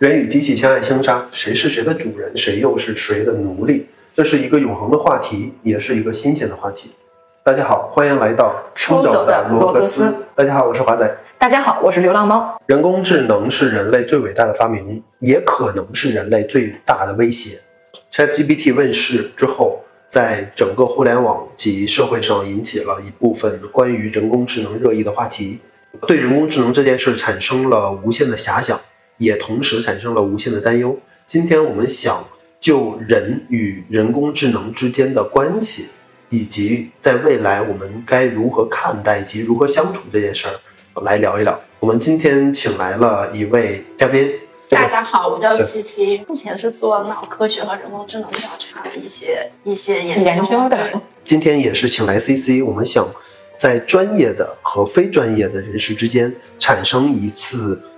人与机器相爱相杀，谁是谁的主人，谁又是谁的奴隶？这是一个永恒的话题，也是一个新鲜的话题。大家好，欢迎来到出走的罗格斯。大家好，我是华仔。大家好，我是流浪猫。人工智能是人类最伟大的发明，也可能是人类最大的威胁。ChatGPT 问世之后，在整个互联网及社会上引起了一部分关于人工智能热议的话题，对人工智能这件事产生了无限的遐想，也同时产生了无限的担忧。今天我们想就人与人工智能之间的关系。以及在未来我们该如何看待及如何相处这件事儿，来聊一聊。我们今天请来了一位嘉宾。大家好，我叫琪琪，目前是做脑科学和人工智能调查的一些一些研究的。今天也是请来 C C，我们想在专业的和非专业的人士之间产生一次啊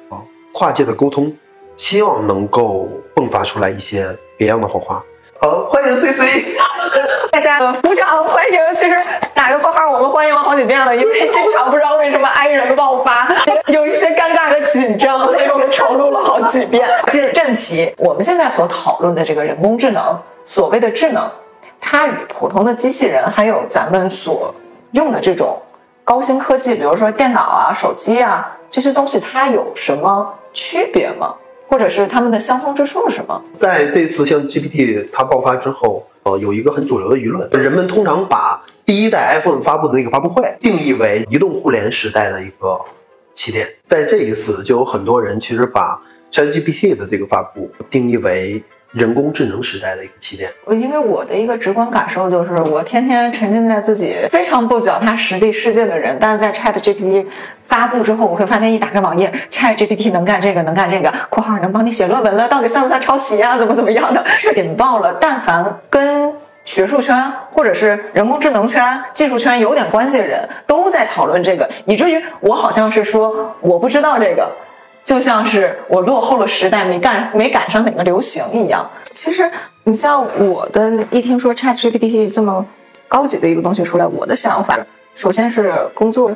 跨界的沟通，希望能够迸发出来一些别样的火花。好，欢迎 C C。大家鼓掌欢迎。其实打个括号，我们欢迎了好几遍了，因为这场不知道为什么 I 人爆发，有一些尴尬的紧张，所以我们重录了好几遍。进入正题，我们现在所讨论的这个人工智能，所谓的智能，它与普通的机器人，还有咱们所用的这种高新科技，比如说电脑啊、手机啊这些东西，它有什么区别吗？或者是他们的相通之处是什么？在这次像 GPT 它爆发之后。呃，有一个很主流的舆论，人们通常把第一代 iPhone 发布的那个发布会定义为移动互联时代的一个起点。在这一次，就有很多人其实把 ChatGPT 的这个发布定义为。人工智能时代的一个起点。我因为我的一个直观感受就是，我天天沉浸在自己非常不脚踏实地世界的人，但是在 Chat GPT 发布之后，我会发现一打开网页，Chat GPT 能干这个，能干这个，括号能帮你写论文了，到底算不算抄袭啊？怎么怎么样的？引爆了。但凡跟学术圈或者是人工智能圈、技术圈有点关系的人，都在讨论这个，以至于我好像是说我不知道这个。就像是我落后了时代，没赶没赶上哪个流行一样。其实你像我的一听说 Chat GPT 这么高级的一个东西出来，我的想法首先是工作，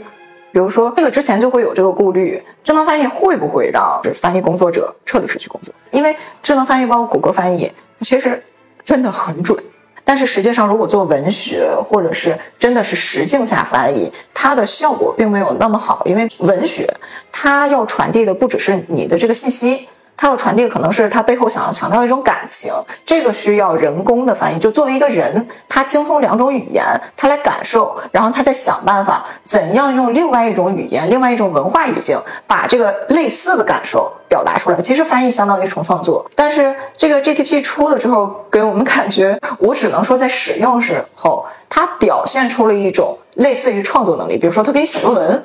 比如说这个之前就会有这个顾虑，智能翻译会不会让翻译工作者彻底失去工作？因为智能翻译包括谷歌翻译，其实真的很准。但是实际上，如果做文学或者是真的是实境下翻译，它的效果并没有那么好，因为文学它要传递的不只是你的这个信息。他要传递可能是他背后想要强调一种感情，这个需要人工的翻译。就作为一个人，他精通两种语言，他来感受，然后他再想办法怎样用另外一种语言、另外一种文化语境，把这个类似的感受表达出来。其实翻译相当于重创作。但是这个 GTP 出了之后，给我们感觉，我只能说在使用时候，它表现出了一种类似于创作能力。比如说，它可以写论文。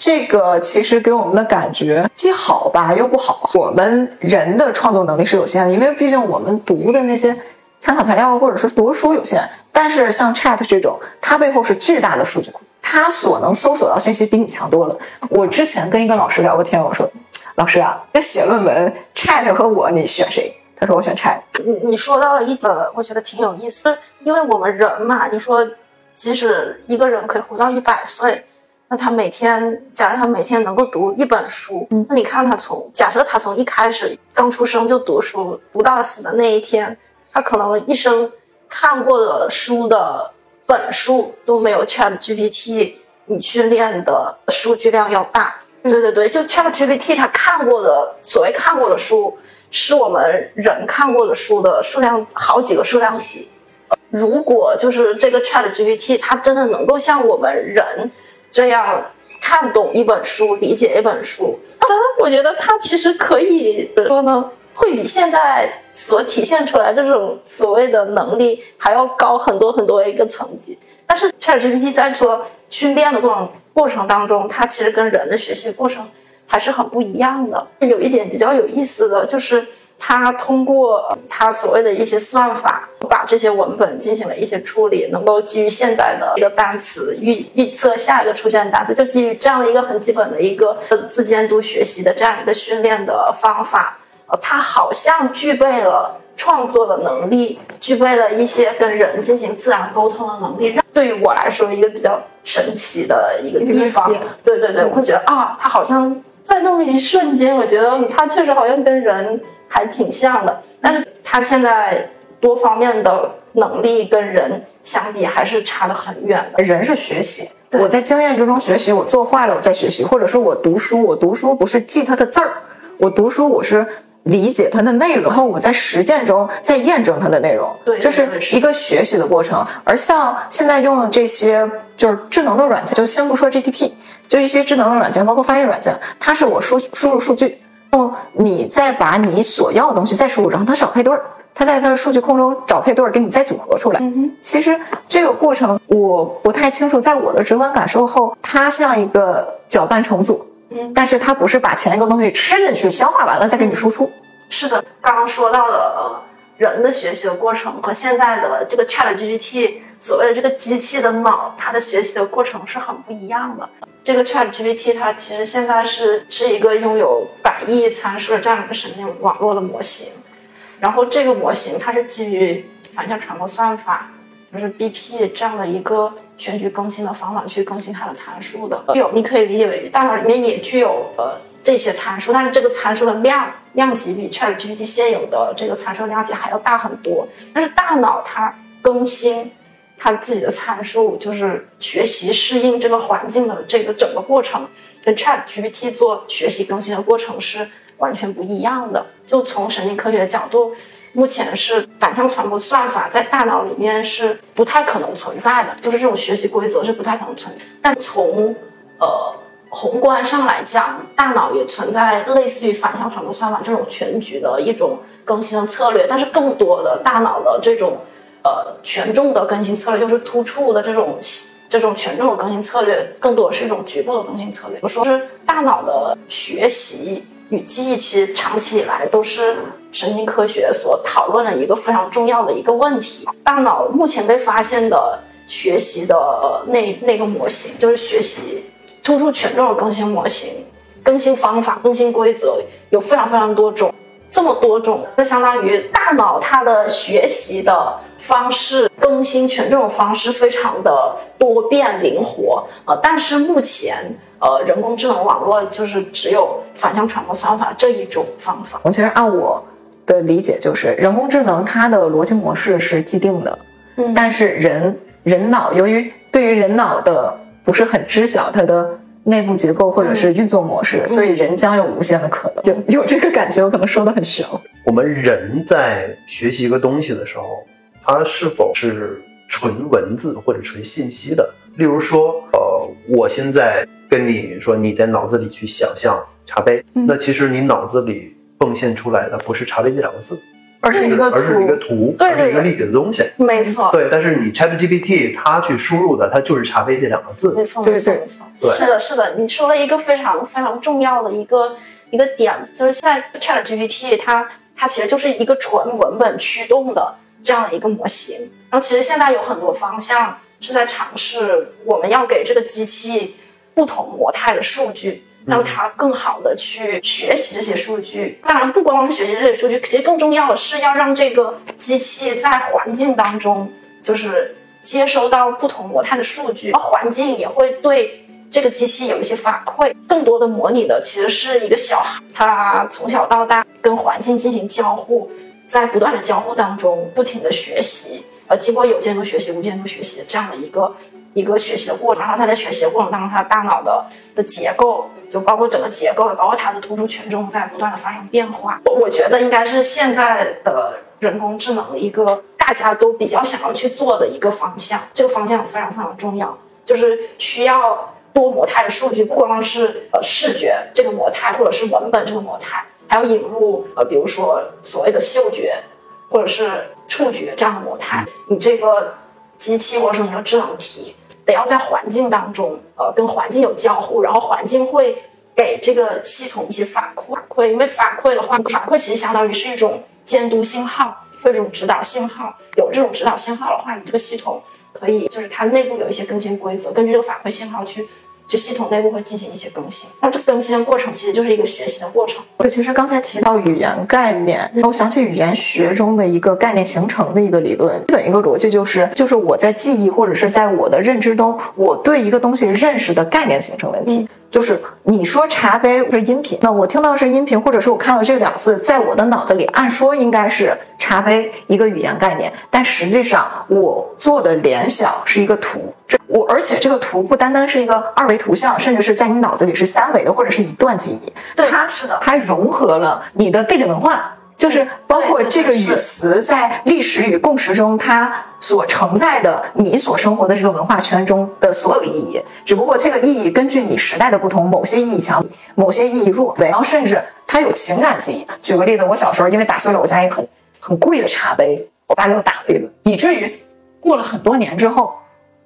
这个其实给我们的感觉既好吧又不好。我们人的创作能力是有限的，因为毕竟我们读的那些参考材料或者是读书有限。但是像 Chat 这种，它背后是巨大的数据库，它所能搜索到信息比你强多了。我之前跟一个老师聊过天，我说：“老师啊，这写论文，Chat 和我，你选谁？”他说：“我选 Chat。”你你说到了一个，我觉得挺有意思，因为我们人嘛，你说即使一个人可以活到一百岁。那他每天，假设他每天能够读一本书，那你看他从假设他从一开始刚出生就读书，读到死的那一天，他可能一生看过的书的本数都没有 Chat GPT 你训练的数据量要大。对对对，就 Chat GPT 他看过的所谓看过的书，是我们人看过的书的数量好几个数量级。如果就是这个 Chat GPT 它真的能够像我们人。这样看懂一本书，理解一本书，我觉得它其实可以说呢，会比现在所体现出来这种所谓的能力还要高很多很多一个层级。但是 ChatGPT 在做训练的过程过程当中，它其实跟人的学习过程还是很不一样的。有一点比较有意思的就是。它通过他所谓的一些算法，把这些文本进行了一些处理，能够基于现在的一个单词预预测下一个出现的单词，就基于这样的一个很基本的一个自监督学习的这样一个训练的方法，呃，它好像具备了创作的能力，具备了一些跟人进行自然沟通的能力。让对于我来说，一个比较神奇的一个地方。对对对，我会觉得啊，它好像。在那么一瞬间，我觉得它确实好像跟人还挺像的，但是它现在多方面的能力跟人相比还是差得很远的。人是学习，我在经验之中学习，我做坏了我再学习，或者说我读书，我读书不是记它的字儿，我读书我是理解它的内容，然后我在实践中再验证它的内容，对这是一个学习的过程。而像现在用的这些就是智能的软件，就先不说 GTP，就一些智能的软件，包括翻译软件，它是我输输入数据，然后你再把你所要的东西再输入，然后它找配对儿。它在它的数据库中找配对儿，给你再组合出来。嗯哼其实这个过程我不太清楚，在我的直观感受后，它像一个搅拌重组，嗯但是它不是把前一个东西吃进去，消化完了再给你输出。是的，刚刚说到的呃人的学习的过程和现在的这个 Chat GPT 所谓的这个机器的脑，它的学习的过程是很不一样的。这个 Chat GPT 它其实现在是是一个拥有百亿参数的这样一个神经网络的模型，然后这个模型它是基于反向传播算法，就是 BP 这样的一个全局更新的方法去更新它的参数的。有你可以理解为大脑里面也具有呃这些参数，但是这个参数的量量级比 ChatGPT 现有的这个参数量级还要大很多。但是大脑它更新它自己的参数，就是学习适应这个环境的这个整个过程，跟 ChatGPT 做学习更新的过程是完全不一样的。就从神经科学的角度，目前是反向传播算法在大脑里面是不太可能存在的，就是这种学习规则是不太可能存在。但从呃宏观上来讲，大脑也存在类似于反向传播算法这种全局的一种更新的策略，但是更多的大脑的这种呃权重的更新策略，就是突触的这种这种权重的更新策略，更多的是一种局部的更新策略。我说是大脑的学习与记忆，其实长期以来都是神经科学所讨论的一个非常重要的一个问题。大脑目前被发现的学习的那那个模型，就是学习突出权重的更新模型、更新方法、更新规则有非常非常多种。这么多种，就相当于大脑它的学习的方式、更新权这种方式非常的多变灵活。呃，但是目前呃人工智能网络就是只有反向传播算法这一种方法。我其实按我的理解，就是人工智能它的逻辑模式是既定的，嗯但是人人脑由于对于人脑的不是很知晓它的内部结构或者是运作模式，所以人将有无限的可能。就有这个感觉，我可能说的很玄。我们人在学习一个东西的时候，它是否是纯文字或者纯信息的？例如说，呃，我现在跟你说，你在脑子里去想象茶杯，嗯那其实你脑子里迸现出来的不是茶杯这两个字，而是一个而是一个图，而是一个立体的东西。没错，对，但是你 ChatGPT 它去输入的，它就是茶杯这两个字。没错，对对没错，没错。对是的，是的，你说了一个非常非常重要的一个一个点，就是现在 Chat GPT 它它其实就是一个纯文本驱动的这样的一个模型。然后其实现在有很多方向是在尝试，我们要给这个机器不同模态的数据。让他更好的去学习这些数据。当然，不光光是学习这些数据，其实更重要的是要让这个机器在环境当中，就是接收到不同模态的数据，环境也会对这个机器有一些反馈。更多的模拟的其实是一个小孩，他从小到大跟环境进行交互，在不断的交互当中不停的学习，呃，经过有监督学习、无监督学习这样的一个一个学习的过程。然后他在学习的过程当中，他大脑的的结构，就包括整个结构，也包括它的突出权重，在不断的发生变化。我我觉得应该是现在的人工智能一个大家都比较想要去做的一个方向，这个方向非常非常重要，就是需要多模态的数据，不光是呃视觉这个模态，或者是文本这个模态，还要引入呃比如说所谓的嗅觉或者是触觉这样的模态，你这个机器或者说你的智能体得要在环境当中，呃，跟环境有交互，然后环境会给这个系统一些反馈，反馈，因为反馈的话，反馈其实相当于是一种监督信号或者一种指导信号，有这种指导信号的话，你这个系统可以就是它内部有一些更新规则，根据这个反馈信号去。这系统内部会进行一些更新，然后这个更新的过程其实就是一个学习的过程。我其实刚才提到语言概念，我想起语言学中的一个概念形成的一个理论，基本一个逻辑就是，就是我在记忆或者是在我的认知中，我对一个东西认识的概念形成问题。就是你说茶杯是音频，那我听到是音频，或者是我看到这两个字，在我的脑子里，按说应该是茶杯一个语言概念，但实际上我做的联想是一个图，这我而且这个图不单单是一个二维图像，甚至是在你脑子里是三维的，或者是一段记忆，对它是的还融合了你的背景文化。就是包括这个语词在历史与共识中，它所承载的你所生活的这个文化圈中的所有意义，只不过这个意义根据你时代的不同，某些意义强，某些意义弱，然后甚至它有情感记忆。举个例子，我小时候因为打碎了我家一个很很贵的茶杯，我爸给我打了一顿，以至于过了很多年之后，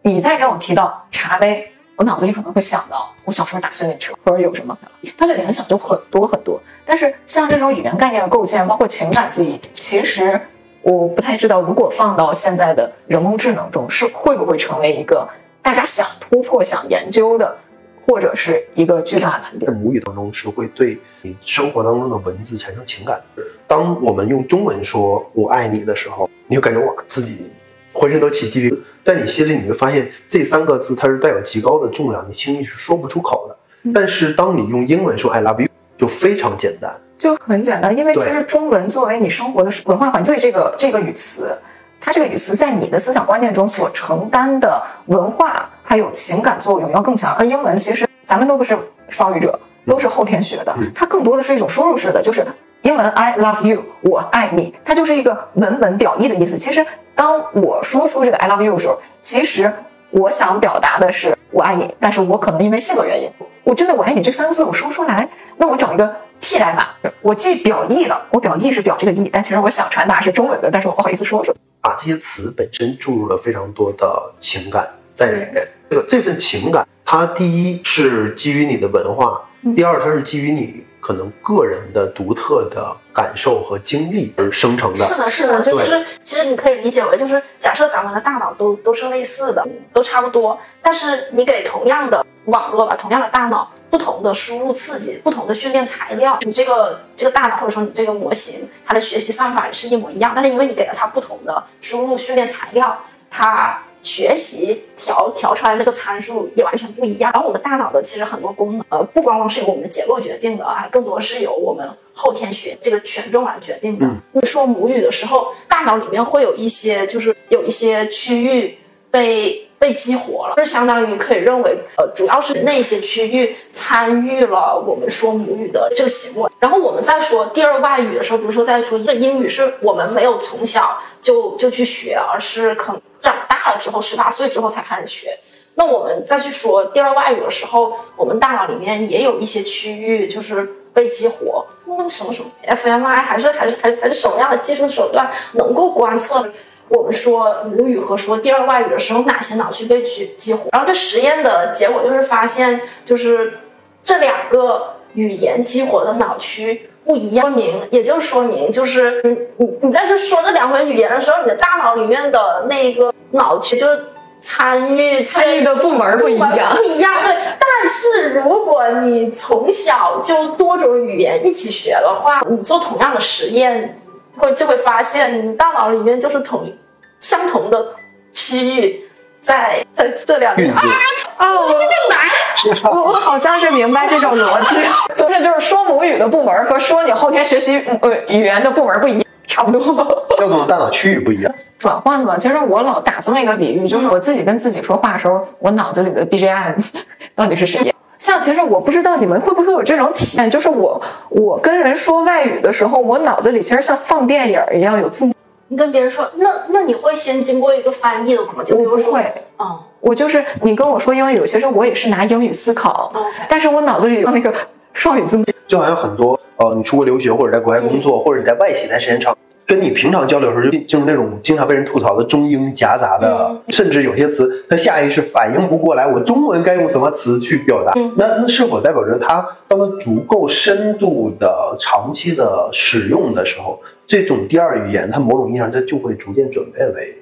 你再给我提到茶杯，我脑子里可能会想到我小时候打碎那车，或者有什么，它的联想就很多很多。但是像这种语言概念的构建，包括情感记忆，其实我不太知道，如果放到现在的人工智能中，是会不会成为一个大家想突破、想研究的，或者是一个巨大难点？在母语当中是会对你生活当中的文字产生情感。当我们用中文说“我爱你”的时候，你会感觉我自己浑身都起鸡皮，但你心里你会发现这三个字它是带有极高的重量，你轻易是说不出口的。但是当你用英文说 “I love you”。就非常简单，就很简单，因为其实中文作为你生活的文化环境，这个这个语词，它这个语词在你的思想观念中所承担的文化还有情感作用要更强。而英文其实咱们都不是双语者，都是后天学的，它更多的是一种输入式的，就是英文 I love you，我爱你，它就是一个文本表意的意思。其实当我说出这个 I love you 的时候，其实我想表达的是我爱你，但是我可能因为性格原因。我真的我爱你这三个字我说不出来，那我找一个替代法，我既表意了，我表意是表这个意，但其实我想传达是中文的，但是我不好意思说说。把这些词本身注入了非常多的情感在里面，这个这份情感，它第一是基于你的文化，第二它是基于你可能个人的独特的感受和经历而生成的。是的，是的，其实其实你可以理解为，就是假设咱们的大脑都都是类似的，都差不多，但是你给同样的。网络吧，同样的大脑，不同的输入刺激，不同的训练材料，你这个这个大脑或者说你这个模型，它的学习算法是一模一样，但是因为你给了它不同的输入训练材料，它学习调调出来那个参数也完全不一样。然后我们大脑的其实很多功能，呃，不光光是由我们的结构决定的，还更多是由我们后天学这个权重来决定的。你说母语的时候，大脑里面会有一些，就是有一些区域被。被激活了，就是相当于可以认为，呃，主要是那些区域参与了我们说母语的这个行为。然后我们在说第二外语的时候，比如说在说一个英语，是我们没有从小就就去学，而是可能长大了之后，十八岁之后才开始学。那我们再去说第二外语的时候，我们大脑里面也有一些区域就是被激活，那什么什么 f m i 还是还是还是还是什么样的技术手段能够观测？我们说母语和说第二外语的时候，哪些脑区被激激活？然后这实验的结果就是发现，就是这两个语言激活的脑区不一样。说明，也就说明，就是你你你在这说这两门语言的时候，你的大脑里面的那个脑区就是参与参与的部门不一样，不一样。对，但是如果你从小就多种语言一起学的话，你做同样的实验。会就会发现，你大脑里面就是同相同的区域，在在这两年啊啊！我难，我我好像是明白这种逻辑。昨天就是说母语的部门和说你后天学习呃语言的部门不一样，差不多。调动的大脑区域不一样。转换嘛，其实我老打这么一个比喻，就是我自己跟自己说话的时候，我脑子里的 BGM 到底是谁？像其实我不知道你们会不会有这种体验，就是我我跟人说外语的时候，我脑子里其实像放电影一样有字幕。你跟别人说，那那你会先经过一个翻译的吗？就比如说，会，嗯，我就是你跟我说英语，其实我也是拿英语思考，但是我脑子里有那个双语字幕。就好像很多呃，你出国留学或者在国外工作，或者你在外企待时间长。跟你平常交流的时候，就就是那种经常被人吐槽的中英夹杂的，甚至有些词他下意识反应不过来，我中文该用什么词去表达？那那是否代表着他当他足够深度的、长期的使用的时候，这种第二语言，它某种意义上它就会逐渐转变为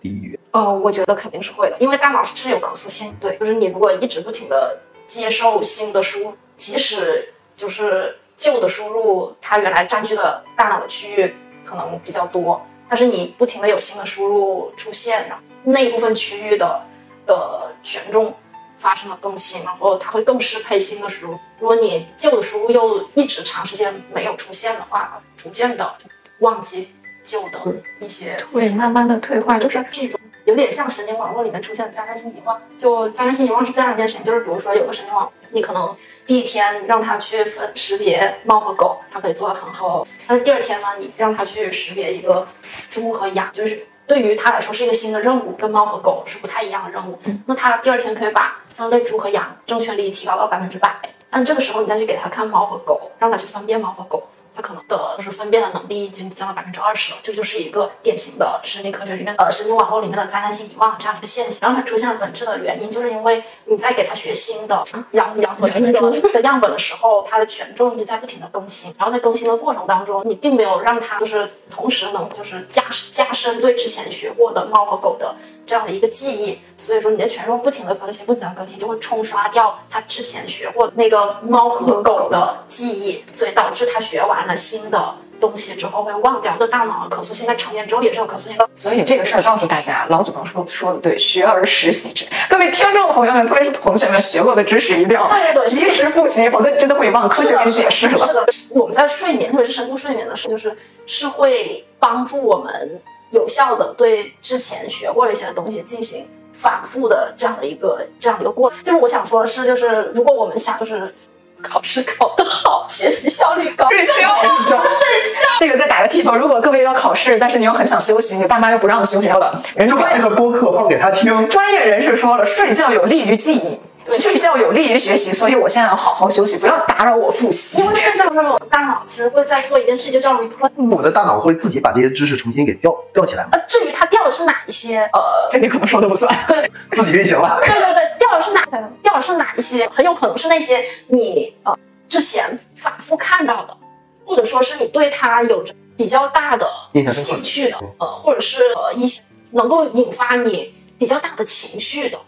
第一语言？哦，我觉得肯定是会的，因为大脑是有可塑性。对，就是你如果一直不停的接受新的输入，即使就是旧的输入，它原来占据了大脑的区域。可能比较多，但是你不停的有新的输入出现，然后那一部分区域的的权重发生了更新，然后它会更适配新的输入。如果你旧的输入又一直长时间没有出现的话，逐渐的忘记旧的一些，会慢慢的退化，就是这种有点像神经网络里面出现的灾难性遗忘。就灾难性遗忘是这样一件事情，就是比如说有个神经网，你可能第一天让它去分识别猫和狗，它可以做的很好，但是第二天呢，你让它去识别一个猪和羊，就是对于它来说是一个新的任务，跟猫和狗是不太一样的任务。那它第二天可以把分类猪和羊正确率提高到百分之百，但这个时候你再去给它看猫和狗，让它去分辨猫和狗。它可能的就是分辨的能力已经降到百分之二十了，这就是一个典型的神经科学里面呃神经网络里面的灾难性遗忘这样一个现象。然后它出现本质的原因，就是因为你在给它学新的羊羊和猪的的样本的时候，它的权重一直在不停的更新，然后在更新的过程当中，你并没有让它就是同时能就是加加深对之前学过的猫和狗的这样的一个记忆，所以说你的权重不停的更新，不停的更新，就会冲刷掉他之前学过那个猫和狗的记忆，所以导致他学完了新的东西之后会忘掉。的大脑的可塑性在成年之后也是有可塑性的。所以这个事儿告诉大家，老祖宗说说的对，学而时习之。各位听众朋友们，特别是同学们，学过的知识一定要对对对及时复习，否则你真的会忘。科学给你解释了。是的，我们在睡眠，特别是深度睡眠的时候，就是是会帮助我们有效的对之前学过的一些东西进行反复的这样的一个这样的一个过程。就是我想说的是，就是如果我们想就是考试考得好，学习效率高，睡觉就不睡觉。这 个再打个 tip，如果各位要考试，但是你又很想休息，你爸妈又不让你休息了，人家就把这个播客放给他听。专业人士说了，睡觉有利于记忆，睡觉有利于学习，所以我现在要好好休息，不要打扰我复习。因为睡觉的时候，我的大脑其实会在做一件事，就叫 replay。我的大脑会自己把这些知识重新给调调起来吗，呃，至于它掉的是哪一些，呃，这你可能说的不算。对自己运行了。对对对，掉的是哪掉的是哪一些，很有可能是那些你呃之前反复看到的，或者说是你对它有着比较大的兴趣的，呃，或者是呃一些能够引发你比较大的情绪的。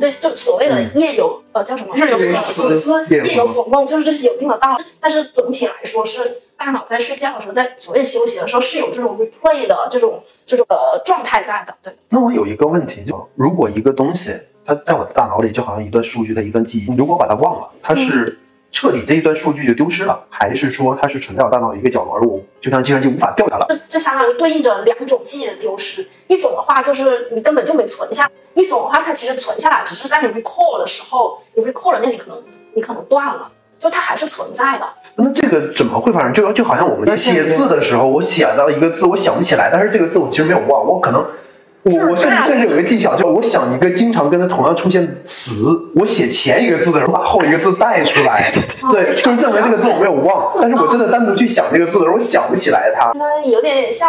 对，就所谓的夜游、呃叫什么日有所思思，夜有所所梦，就是这是有一定的道理。但是总体来说，是大脑在睡觉的时候，在所谓休息的时候，是有这种 replay 的这种这种呃状态在的。对，那我有一个问题，就如果一个东西它在我的大脑里就好像一段数据的一段记忆，你如果把它忘了，它是彻底这一段数据就丢失了，还是说它是存在我大脑的一个角落，而我就像计算机无法调它了？这这相当于对应着两种记忆的丢失。一种的话就是你根本就没存下，一种的话它其实存下来，只是在你 recall 的时候，你 recall 的那里可能你可能断了，就它还是存在的。那这个怎么会发生？就就好像我们在写字的时候，我写到一个字，我想不起来，但是这个字我其实没有忘，我可能。我我甚至甚至有一个技巧，就我想一个经常跟它同样出现的词，我写前一个字的时候把后一个字带出来，对，就是证明这个字我没有忘。但是我真的单独去想这个字的时候，我想不起来它。那有点像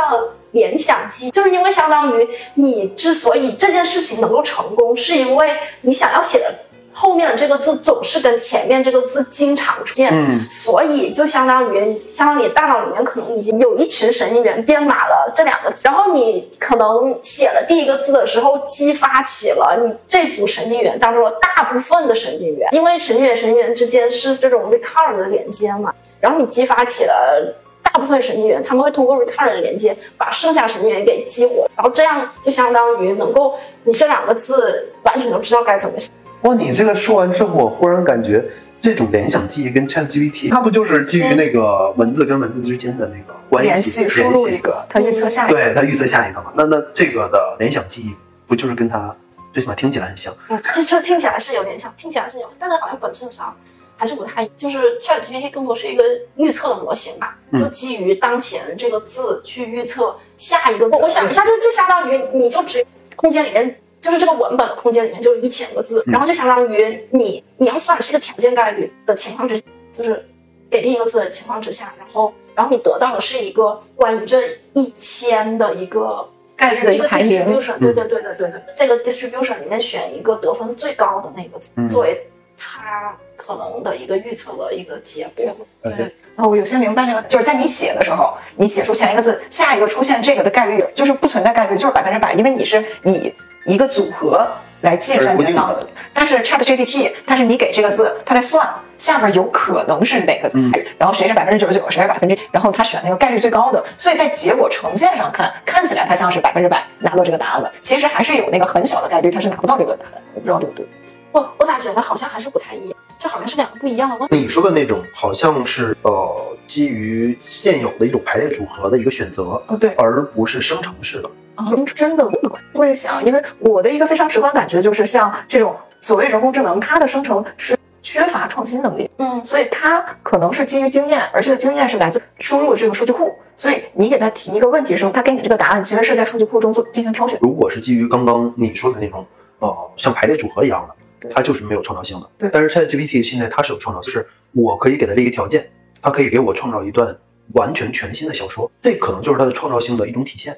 联想记忆，就是因为相当于你之所以这件事情能够成功，是因为你想要写的后面的这个字总是跟前面这个字经常出现，嗯所以就相当于相当于你大脑里面可能已经有一群神经元编码了这两个字，然后你可能写了第一个字的时候，激发起了你这组神经元当中的大部分的神经元，因为神经元神经元之间是这种 recurrent 的连接嘛，然后你激发起了。大部分神经元，他们会通过 recurrent 的连接把剩下神经元给激活，然后这样就相当于能够你这两个字完全都知道该怎么写。哇，你这个说完之后，我忽然感觉这种联想记忆跟 ChatGPT，它不就是基于那个文字跟文字之间的那个关联系系输入一个，它预测下一个。对，它预测下一个嘛？那那这个的联想记忆不就是跟它最起码听起来很像？嗯，这这听起来是有点像，听起来是有，但是好像本质上还是不太，就是 ChatGPT 更多是一个预测的模型吧，嗯。就基于当前这个字去预测下一个。我我想一下，就就相当于你就只空间里面。就是这个文本的空间里面就是一千个字，嗯。然后就相当于你你要算的是一个条件概率的情况之下，就是给定一个字的情况之下，然后然后你得到的是一个关于这一千的一个概率的一一个 distribution，对对对对对对，这个 distribution 里面选一个得分最高的那个字，嗯。作为它可能的一个预测的一个结果。对然后，我有些明白这个，就是在你写的时候，你写出前一个字，下一个出现这个的概率就是不存在概率，就是百分之百，因为你是以一个组合来计算你的脑子。但是 Chat GPT 它是你给这个字，它在算下面有可能是哪个字，嗯然后谁是百分之九十九，谁是百分之，然后它选那个概率最高的，所以在结果呈现上看，看起来它像是百分之百拿到这个答案了，其实还是有那个很小的概率它是拿不到这个答案，我不知道对不对。我我咋觉得好像还是不太一样？这好像是两个不一样的问题。你说的那种好像是呃基于现有的一种排列组合的一个选择，哦，对，而不是生成式的。啊，真的我也想，因为我的一个非常直观感觉就是，像这种所谓人工智能，它的生成是缺乏创新能力，嗯，所以它可能是基于经验，而这个经验是来自输入的这个数据库。所以你给他提一个问题的时候，他给你这个答案其实是在数据库中做进行挑选。如果是基于刚刚你说的那种呃像排列组合一样的，对它就是没有创造性的。对但是 ChatGPT 现在它是有创造，就是我可以给它列一个条件，它可以给我创造一段完全全新的小说，这可能就是它的创造性的一种体现。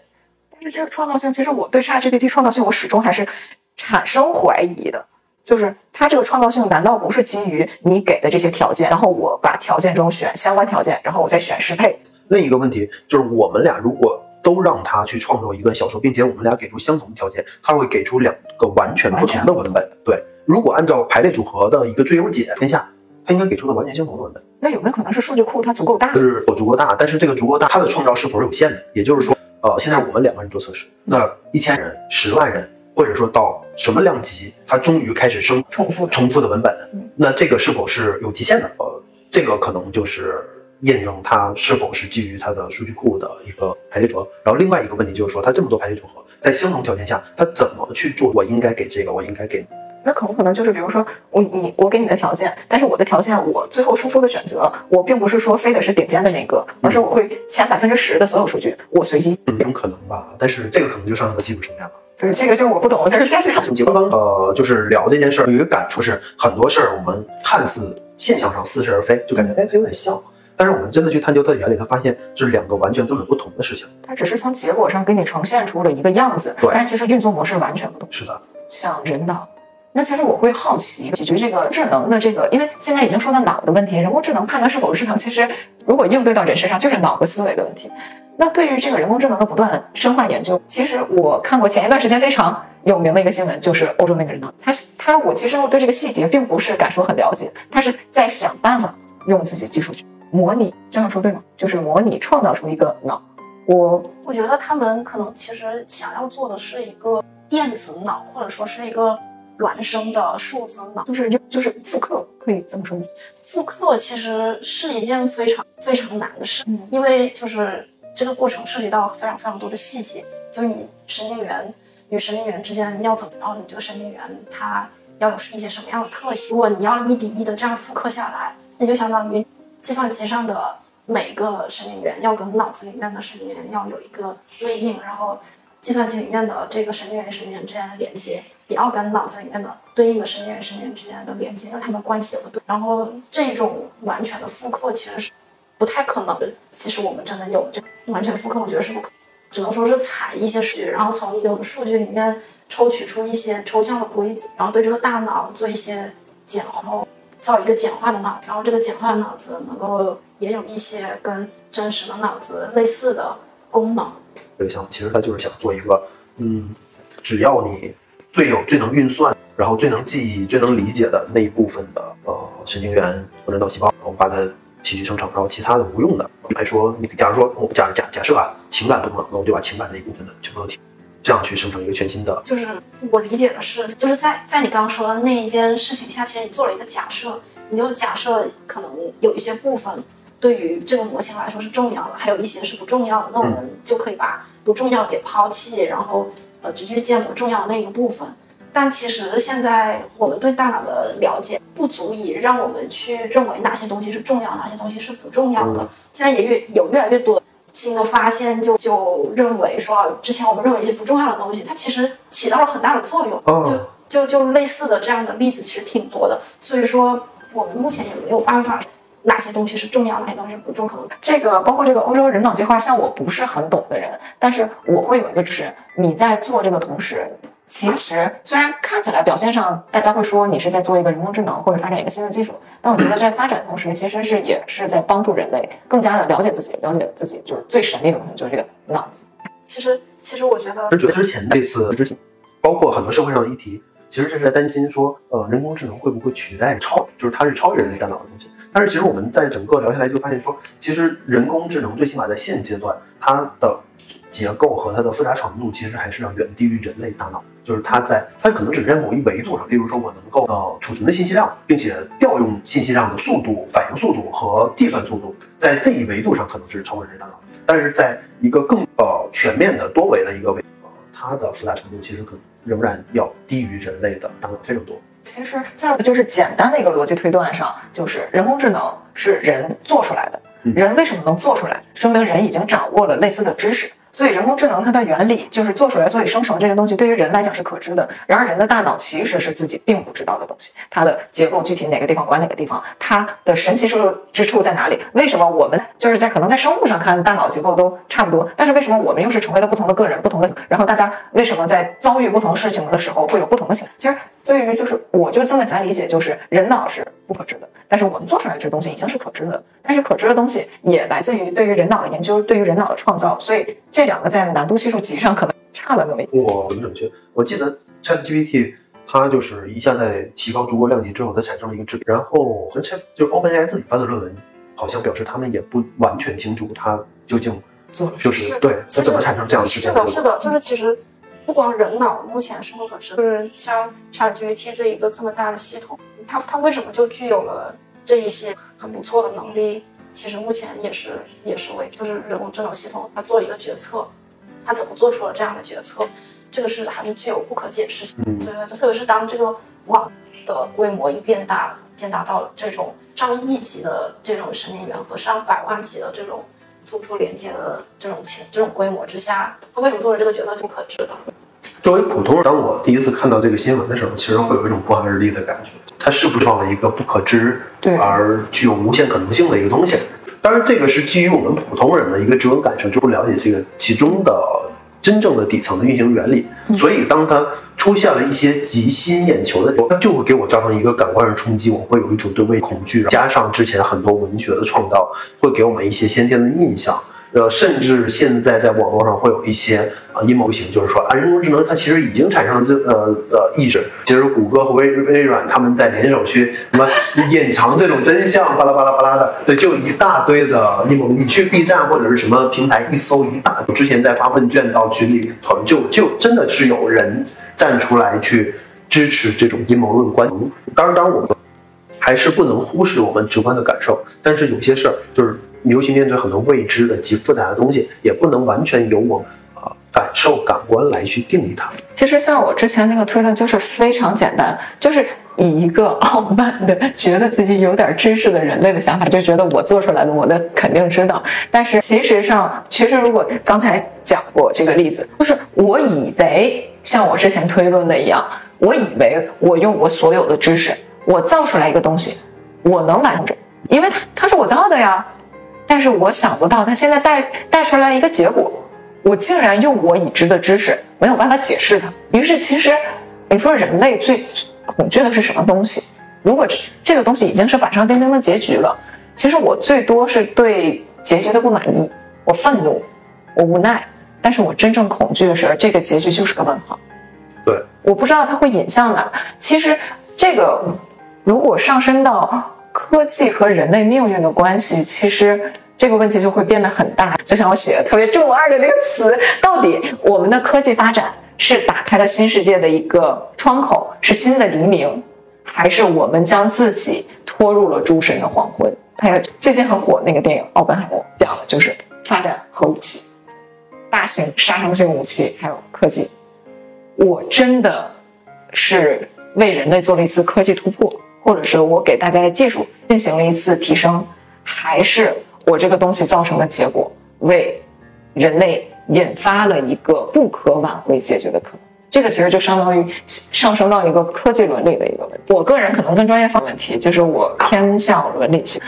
但是这个创造性，其实我对 ChatGPT 创造性，我始终还是产生怀疑的。就是它这个创造性，难道不是基于你给的这些条件，然后我把条件中选相关条件，然后我再选适配？另一个问题就是，我们俩如果都让他去创作一段小说，并且我们俩给出相同的条件，他会给出两个完全不同的文本。对，如果按照排列组合的一个最优解天下，它应该给出的完全相同的文本。那有没有可能是数据库它足够大？是有足够大，但是这个足够大，它的创造是否是有限的？也就是说，呃，现在我们两个人做测试，那一千人、十万人，或者说到什么量级，它终于开始生重复重复的文本嗯，那这个是否是有极限的？呃，这个可能就是验证它是否是基于它的数据库的一个排列组合。然后另外一个问题就是说，它这么多排列组合，在相同条件下，它怎么去做？我应该给这个，我应该给那可不可能就是，比如说我你我给你的条件，但是我的条件我最后输出的选择，我并不是说非得是顶尖的那个，而是我会前百分之十的所有数据我随机。嗯，有可能吧？但是这个可能就上升到技术层面了。对，这个就是我不懂，就是谢谢。刚刚呃，就是聊这件事儿，有一个感触是，很多事儿我们看似现象上似是而非，就感觉哎它有点像，但是我们真的去探究它的原理，它发现这是两个完全根本不同的事情。它只是从结果上给你呈现出了一个样子，对但是其实运作模式完全不同。是的，像人脑，那其实我会好奇，解决这个智能的这个，因为现在已经说到脑的问题，人工智能判断是否是智能，其实如果应对到人身上，就是脑和思维的问题。那对于这个人工智能的不断深化研究，其实我看过前一段时间非常有名的一个新闻，就是欧洲那个人脑，他他我其实我对这个细节并不是感受很了解，他是在想办法用自己技术去模拟，这样说对吗？就是模拟创造出一个脑。我我觉得他们可能其实想要做的是一个电子脑，或者说是一个孪生的数字脑。就是就是复刻，可以这么说吗？复刻其实是一件非常非常难的事，嗯因为就是这个过程涉及到非常非常多的细节，就是你神经元与神经元之间要怎么，然后你这个神经元它要有一些什么样的特性。如果你要一比一的这样复刻下来，那就相当于计算机上的每个神经元要跟脑子里面的神经元要有一个对应，然后计算机里面的这个神经元神经元之间的连接，也要跟脑子里面的对应的神经元神经元之间的连接，让它们关系有个对。然后这种完全的复刻其实是不太可能的。其实我们真的有这完全复刻，我觉得是不可，只能说是采一些数据，然后从有的数据里面抽取出一些抽象的规则，然后对这个大脑做一些简化，造一个简化的脑，然后这个简化的脑子能够也有一些跟真实的脑子类似的功能。这个项目其实它就是想做一个，嗯，只要你最有最能运算，然后最能记忆、最能理解的那一部分的呃神经元或者脑细胞，然后把它提取生成，然后其他的无用的，来说，你假如说我假假假设啊，情感不能，那我就把情感那一部分的全部都提，这样去生成一个全新的。就是我理解的是，就是在在你刚刚说的那一件事情下，其实你做了一个假设，你就假设可能有一些部分对于这个模型来说是重要的，还有一些是不重要的，那我们就可以把不重要给抛弃，然后呃直接建模重要的那一个部分。但其实现在我们对大脑的了解不足以让我们去认为哪些东西是重要，哪些东西是不重要的。现在也越有越来越多新的发现就，就认为说，之前我们认为一些不重要的东西，它其实起到了很大的作用。哦就就就类似的这样的例子其实挺多的。所以说，我们目前也没有办法哪些东西是重要，哪些东西是不重要的。这个包括这个欧洲人脑计划，像我不是很懂的人，但是我会有一个知识，你在做这个同时，其实虽然看起来表现上大家会说你是在做一个人工智能或者发展一个新的技术，但我觉得在发展同时，其实是也是在帮助人类更加的了解自己，了解自己就是最神秘的东西，就是这个脑子。其实，其实我觉得觉得之前这次之前，包括很多社会上的议题，其实这是在担心说，呃，人工智能会不会取代超，就是它是超越人类大脑的东西。但是其实我们在整个聊下来就发现说，其实人工智能最起码在现阶段，它的结构和它的复杂程度，其实还是要远低于人类大脑。就是它在它可能只在某一维度上，例如说我能够呃储存的信息量，并且调用信息量的速度、反应速度和计算速度，在这一维度上可能是超过人类大脑。但是在一个更呃全面的多维的一个维，呃，它的复杂程度其实可能仍然要低于人类的大脑非常多。其实，在就是简单的一个逻辑推断上，就是人工智能是人做出来的。人为什么能做出来？说明人已经掌握了类似的知识。所以人工智能它的原理就是做出来，所以生成这些东西对于人来讲是可知的。然而人的大脑其实是自己并不知道的东西，它的结构具体哪个地方管哪个地方，它的神奇之处之处在哪里？为什么我们就是在可能在生物上看大脑结构都差不多，但是为什么我们又是成为了不同的个人，不同的？然后大家为什么在遭遇不同事情的时候会有不同的行为？其实对于就是我就这么简单理解，就是人脑是不可知的。但是我们做出来这东西已经是可知的，但是可知的东西也来自于对于人脑的研究，对于人脑的创造，所以这两个在难度系数级上可能差了那么一点。我很准确，我记得 ChatGPT 它就是一下在提高足够量级之后，它产生了一个质变，然后和 Chat 就是 OpenAI 自己发的论文，好像表示他们也不完全清楚它究竟做就是对它怎么产生这样的是的，是的，就是其实不光人脑目前是不可知，就是像 ChatGPT 这一个这么大的系统。它它为什么就具有了这一些很不错的能力？其实目前也是也是为就是人工智能系统它做一个决策，它怎么做出了这样的决策？这个是还是具有不可解释性。对对，特别是当这个网的规模一变大，变大到了这种上亿级的这种神经元和上百万级的这种突出连接的这种情这种规模之下，他为什么做了这个决策就不可知的？作为普通人，当我第一次看到这个新闻的时候，其实会有一种不寒而栗的感觉。它是不是放了一个不可知而具有无限可能性的一个东西？当然，这个是基于我们普通人的一个直观感受，就不了解这个其中的真正的底层的运行原理。所以，当它出现了一些极吸引眼球的，它就会给我造成一个感官上冲击，我会有一种对未恐惧，加上之前很多文学的创造，会给我们一些先天的印象。呃，甚至现在在网络上会有一些啊阴谋型，就是说啊，人工智能它其实已经产生了这呃呃意识。其实谷歌和微微软他们在联手去什么隐藏这种真相，巴拉巴拉巴拉的，对，就一大堆的阴谋。你去 B 站或者是什么平台一搜，一大之前在发问卷到群里团，就就真的是有人站出来去支持这种阴谋论观点。当然，当然我们还是不能忽视我们直观的感受，但是有些事儿就是。尤其面对很多未知的极复杂的东西，也不能完全由我啊感受感官来去定义它。其实像我之前那个推论就是非常简单，就是以一个傲慢的、觉得自己有点知识的人类的想法，就觉得我做出来的，我的肯定知道。但是其实上，其实如果刚才讲过这个例子，就是我以为像我之前推论的一样，我以为我用我所有的知识，我造出来一个东西，我能完整，因为它它是我造的呀。但是我想不到，它现在带带出来一个结果，我竟然用我已知的知识没有办法解释它。于是，其实你说人类最恐惧的是什么东西？如果这这个东西已经是板上钉钉的结局了，其实我最多是对结局的不满意，我愤怒，我无奈。但是我真正恐惧的是这个结局就是个问号。对，我不知道它会引向哪。其实这个如果上升到。科技和人类命运的关系，其实这个问题就会变得很大。就像我写的特别重二的那个词，到底我们的科技发展是打开了新世界的一个窗口，是新的黎明，还是我们将自己拖入了诸神的黄昏？还有最近很火那个电影《奥本海默》，讲的就是发展核武器、大型杀伤性武器，还有科技。我真的是为人类做了一次科技突破。或者是我给大家的技术进行了一次提升，还是我这个东西造成的结果为人类引发了一个不可挽回解决的可能？这个其实就相当于上升到一个科技伦理的一个问题。我个人可能更专业方问题，就是我偏向伦理学。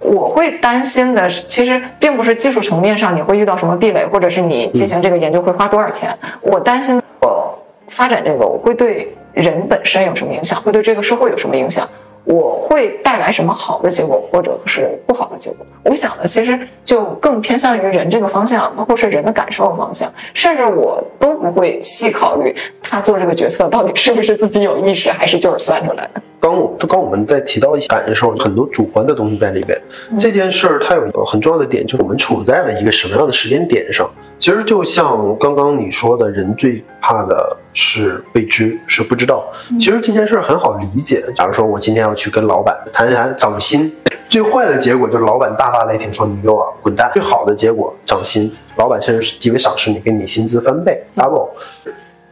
我会担心的，其实并不是技术层面上你会遇到什么壁垒，或者是你进行这个研究会花多少钱。我担心我发展这个，我会对人本身有什么影响，会对这个社会有什么影响？我会带来什么好的结果，或者是不好的结果？我想的其实就更偏向于人这个方向，包括是人的感受方向，甚至我都不会细考虑他做这个决策到底是不是自己有意识，还是就是算出来的。刚我刚我们在提到一些感受，很多主观的东西在里边。这件事儿它有一个很重要的点，就是我们处在了一个什么样的时间点上。其实就像刚刚你说的，人最怕的是未知，是不知道。其实这件事儿很好理解。假如说我今天要去跟老板谈一谈涨薪，最坏的结果就是老板大发雷霆说你给我滚蛋；最好的结果涨薪，老板甚至是极为赏识你，给你薪资翻倍 double。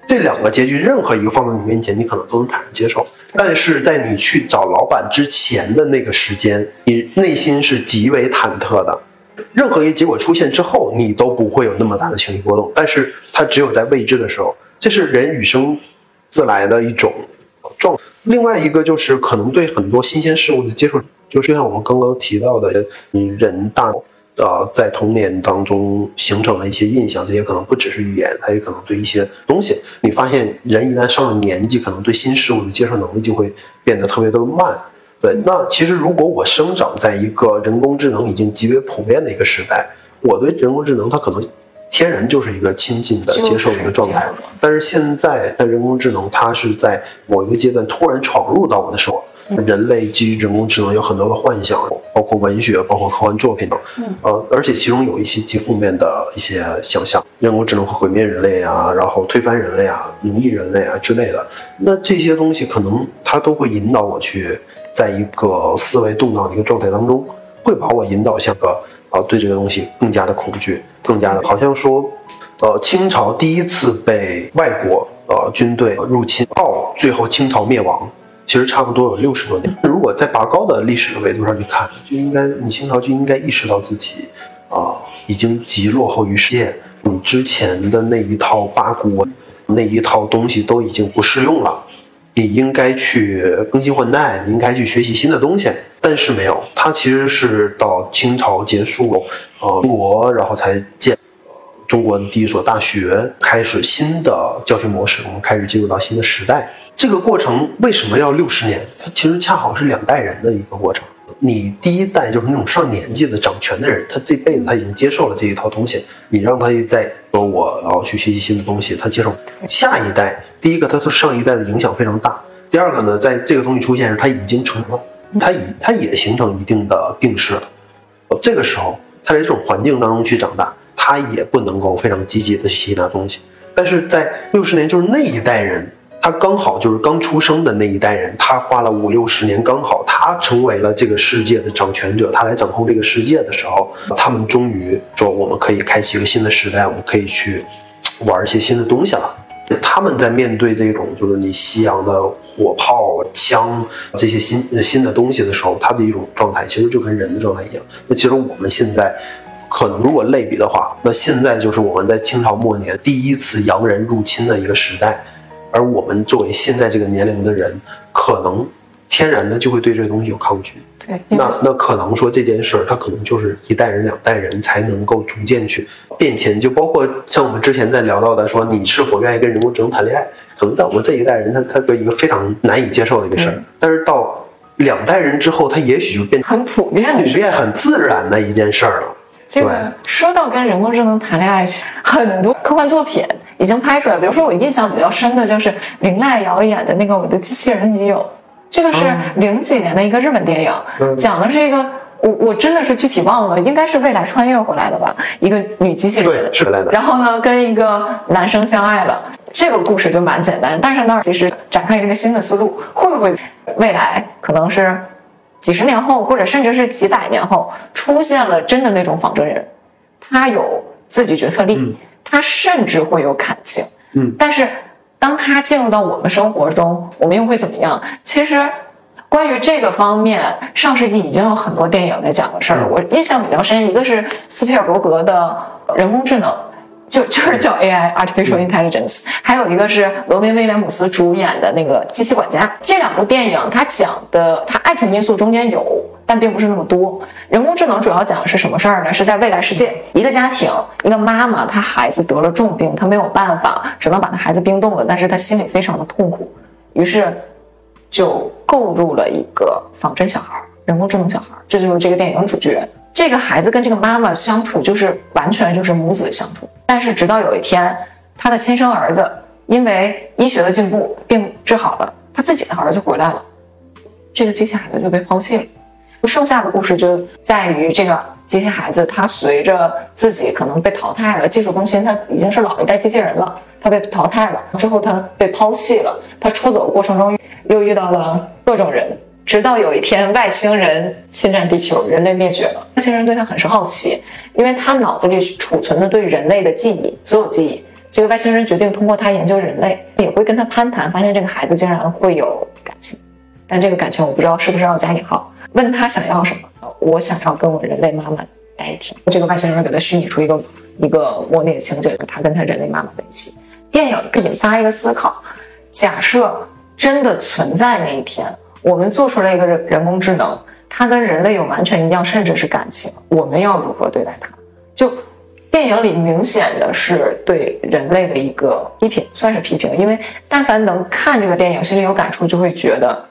这两个结局，任何一个放到你面前，你可能都能坦然接受。但是在你去找老板之前的那个时间，你内心是极为忐忑的。任何一个结果出现之后，你都不会有那么大的情绪波动。但是它只有在未知的时候，这是人与生自来的一种状。另外一个就是可能对很多新鲜事物的接触，就是像我们刚刚提到的，你人大呃在童年当中形成了一些印象，这些可能不只是语言，它也可能对一些东西。你发现人一旦上了年纪，可能对新事物的接受能力就会变得特别的慢。对，那其实如果我生长在一个人工智能已经极为普遍的一个时代，我对人工智能它可能天然就是一个亲近的接受的一个状态。但是现在，在人工智能它是在某一个阶段突然闯入到我的生活，人类基于人工智能有很多的幻想，包括文学，包括科幻作品等，呃，而且其中有一些极负面的一些想象，人工智能会毁灭人类啊，然后推翻人类啊，奴役人类啊之类的。那这些东西可能它都会引导我去。在一个思维动荡的一个状态当中，会把我引导向个啊，对这个东西更加的恐惧，更加的好像说，呃，清朝第一次被外国呃军队入侵，到最后清朝灭亡，其实差不多有六十多年。如果在拔高的历史的维度上去看，就应该你清朝就应该意识到自己啊，已经极落后于世界，你之前的那一套八股文那一套东西都已经不适用了。你应该去更新换代，你应该去学习新的东西，但是没有，它其实是到清朝结束，呃，中国然后才建，中国的第一所大学，开始新的教学模式，我们开始进入到新的时代。这个过程为什么要六十年？它其实恰好是两代人的一个过程。你第一代就是那种上年纪的掌权的人，他这辈子他已经接受了这一套东西，你让他再说我然后去学习新的东西，他接受。下一代。第一个，他对上一代的影响非常大。第二个呢，在这个东西出现时，他已经成了，他已他也形成一定的定势了。这个时候，他在这种环境当中去长大，他也不能够非常积极的去吸纳东西。但是在六十年，就是那一代人，他刚好就是刚出生的那一代人，他花了五六十年，刚好他成为了这个世界的掌权者，他来掌控这个世界的时候，他们终于说，我们可以开启一个新的时代，我们可以去玩一些新的东西了。他们在面对这种就是你西洋的火炮、枪这些新新的东西的时候，他的一种状态其实就跟人的状态一样。那其实我们现在可能如果类比的话，那现在就是我们在清朝末年第一次洋人入侵的一个时代，而我们作为现在这个年龄的人，可能天然的就会对这个东西有抗拒。对，那那可能说这件事儿，它可能就是一代人、两代人才能够逐渐去变迁。就包括像我们之前在聊到的，说你是否愿意跟人工智能谈恋爱，可能在我们这一代人，他他是一个非常难以接受的一个事儿。但是到两代人之后，他也许就变很普遍、普遍、很自然的一件事儿了。这个说到跟人工智能谈恋爱，很多科幻作品已经拍出来。比如说，我印象比较深的就是林濑遥演的那个《我的机器人女友》。这个是零几年的一个日本电影，讲的是一个我我真的是具体忘了，应该是未来穿越回来的吧，一个女机器人，对，是的。然后呢，跟一个男生相爱了，这个故事就蛮简单。但是那儿其实展开一个新的思路，会不会未来可能是几十年后，或者甚至是几百年后，出现了真的那种仿真人，他有自己决策力，他甚至会有感情，嗯，但是。当他进入到我们生活中，我们又会怎么样？其实，关于这个方面，上世纪已经有很多电影在讲的事儿。我印象比较深，一个是斯皮尔伯格的人工智能，就就是叫 AI（Artificial Intelligence），还有一个是罗宾威廉姆斯主演的那个机器管家。这两部电影，它讲的它爱情因素中间有。但并不是那么多。人工智能主要讲的是什么事儿呢？是在未来世界，一个家庭，一个妈妈，她孩子得了重病，她没有办法，只能把她孩子冰冻了，但是她心里非常的痛苦，于是就购入了一个仿真小孩，人工智能小孩，这就是这个电影的主角。这个孩子跟这个妈妈相处就是完全就是母子相处，但是直到有一天，他的亲生儿子因为医学的进步病治好了，他自己的儿子回来了。这个机器孩子就被抛弃了。剩下的故事就在于这个机器孩子，他随着自己可能被淘汰了，技术更新，他已经是老一代机器人了，他被淘汰了之后，他被抛弃了。他出走过程中又遇到了各种人，直到有一天外星人侵占地球，人类灭绝了。外星人对他很是好奇，因为他脑子里储存的对人类的记忆，所有记忆。这个外星人决定通过他研究人类，也会跟他攀谈，发现这个孩子竟然会有感情，但这个感情我不知道是不是要加引号。问他想要什么？我想要跟我人类妈妈待一天。这个外星人给他虚拟出一个一个模拟的情景，他跟他人类妈妈在一起。电影引发一个思考：假设真的存在那一天，我们做出来一个人人工智能，它跟人类有完全一样，甚至是感情，我们要如何对待它？就电影里明显的是对人类的一个批评，算是批评，因为但凡能看这个电影，心里有感触，就会觉得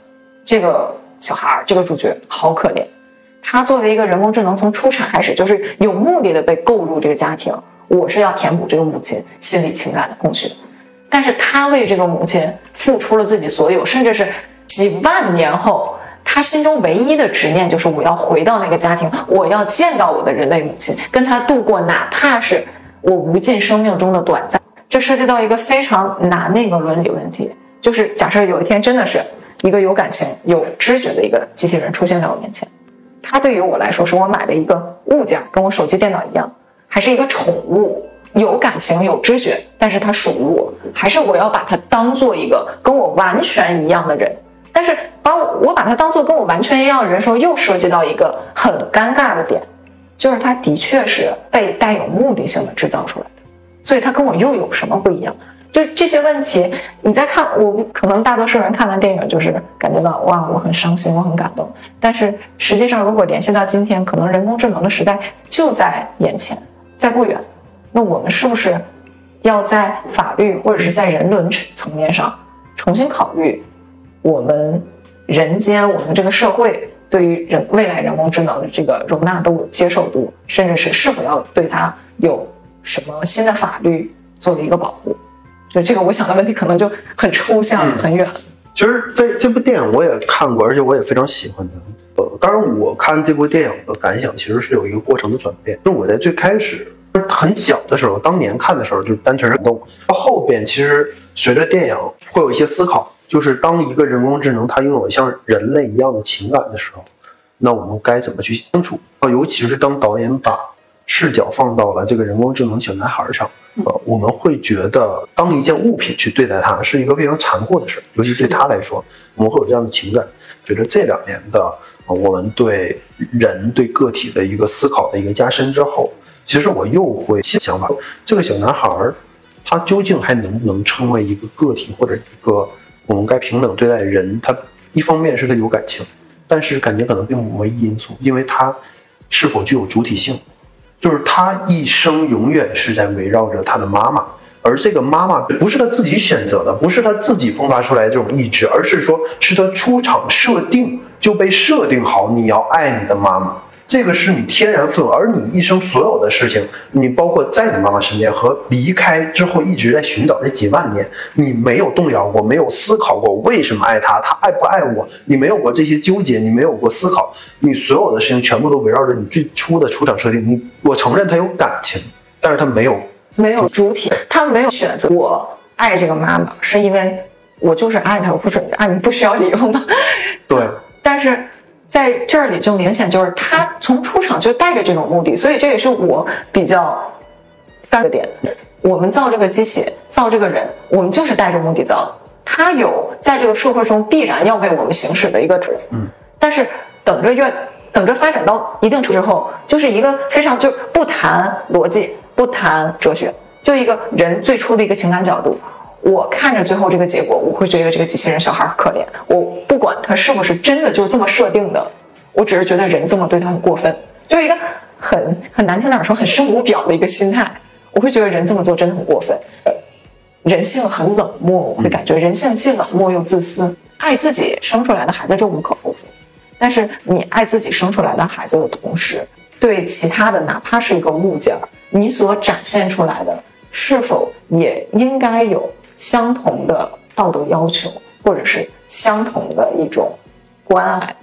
这个。小孩儿这个主角好可怜，他作为一个人工智能，从出产开始就是有目的的被购入这个家庭。我是要填补这个母亲心理情感的空缺，但是他为这个母亲付出了自己所有，甚至是几万年后，他心中唯一的执念就是我要回到那个家庭，我要见到我的人类母亲，跟他度过哪怕是我无尽生命中的短暂。这涉及到一个非常难的一个伦理问题，就是假设有一天真的是。一个有感情、有知觉的一个机器人出现在我面前，它对于我来说是我买的一个物件，跟我手机、电脑一样，还是一个宠物，有感情、有知觉，但是它属于我，还是我要把它当做一个跟我完全一样的人？但是把我把它当做跟我完全一样的人时候，又涉及到一个很尴尬的点，就是它的确是被带有目的性的制造出来的，所以它跟我又有什么不一样？就这些问题，你在看我，可能大多数人看完电影就是感觉到哇，我很伤心，我很感动。但是实际上，如果联系到今天，可能人工智能的时代就在眼前，在不远。那我们是不是要在法律或者是在人伦层面上重新考虑我们人间、我们这个社会对于人未来人工智能的这个容纳度、接受度，甚至是是否要对它有什么新的法律作为一个保护？就这个，我想的问题可能就很抽象、很远。其实，在这部电影我也看过，而且我也非常喜欢它。呃，当然，我看这部电影的感想其实是有一个过程的转变。就我在最开始很小的时候，当年看的时候，就是单纯感动。到后边，其实随着电影会有一些思考，就是当一个人工智能它拥有像人类一样的情感的时候，那我们该怎么去相处？啊，尤其是当导演把视角放到了这个人工智能小男孩上。呃，我们会觉得当一件物品去对待它是一个非常残酷的事儿，尤其对他来说，我们会有这样的情感。觉得这两年的我们对人对个体的一个思考的一个加深之后，其实我又会新想法：这个小男孩儿，他究竟还能不能成为一个个体，或者一个我们该平等对待人？他一方面是他有感情，但是感情可能并不唯一因素，因为他是否具有主体性。就是他一生永远是在围绕着他的妈妈，而这个妈妈不是他自己选择的，不是他自己迸发出来的这种意志，而是说是他出场设定就被设定好，你要爱你的妈妈。这个是你天然赋有，而你一生所有的事情，你包括在你妈妈身边和离开之后一直在寻找这几万年，你没有动摇过，没有思考过为什么爱她，她爱不爱我，你没有过这些纠结，你没有过思考，你所有的事情全部都围绕着你最初的出场设定。你我承认他有感情，但是他没有没有主体，他没有选择。我爱这个妈妈，是因为我就是爱她，或者爱你不需要理由吗？对，但是。在这里就明显就是他从出场就带着这种目的，所以这也是我比较大的点。我们造这个机器，造这个人，我们就是带着目的造的。他有在这个社会中必然要为我们行使的一个责任。嗯，但是等着越等着发展到一定程度之后，就是一个非常就不谈逻辑，不谈哲学，就一个人最初的一个情感角度。我看着最后这个结果，我会觉得这个机器人小孩可怜。我不管他是不是真的就这么设定的，我只是觉得人这么对他很过分，就是一个很很难听点说很生无表的一个心态。我会觉得人这么做真的很过分，人性很冷漠，我会感觉人性既冷漠又自私。爱自己生出来的孩子这无可厚非，但是你爱自己生出来的孩子的同时，对其他的哪怕是一个物件，你所展现出来的是否也应该有？相同的道德要求，或者是相同的一种关爱，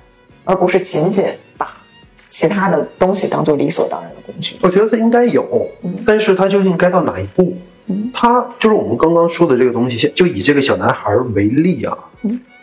而不是仅仅把其他的东西当做理所当然的工具。我觉得他应该有，但是他究竟该到哪一步？他就是我们刚刚说的这个东西，就以这个小男孩为例啊，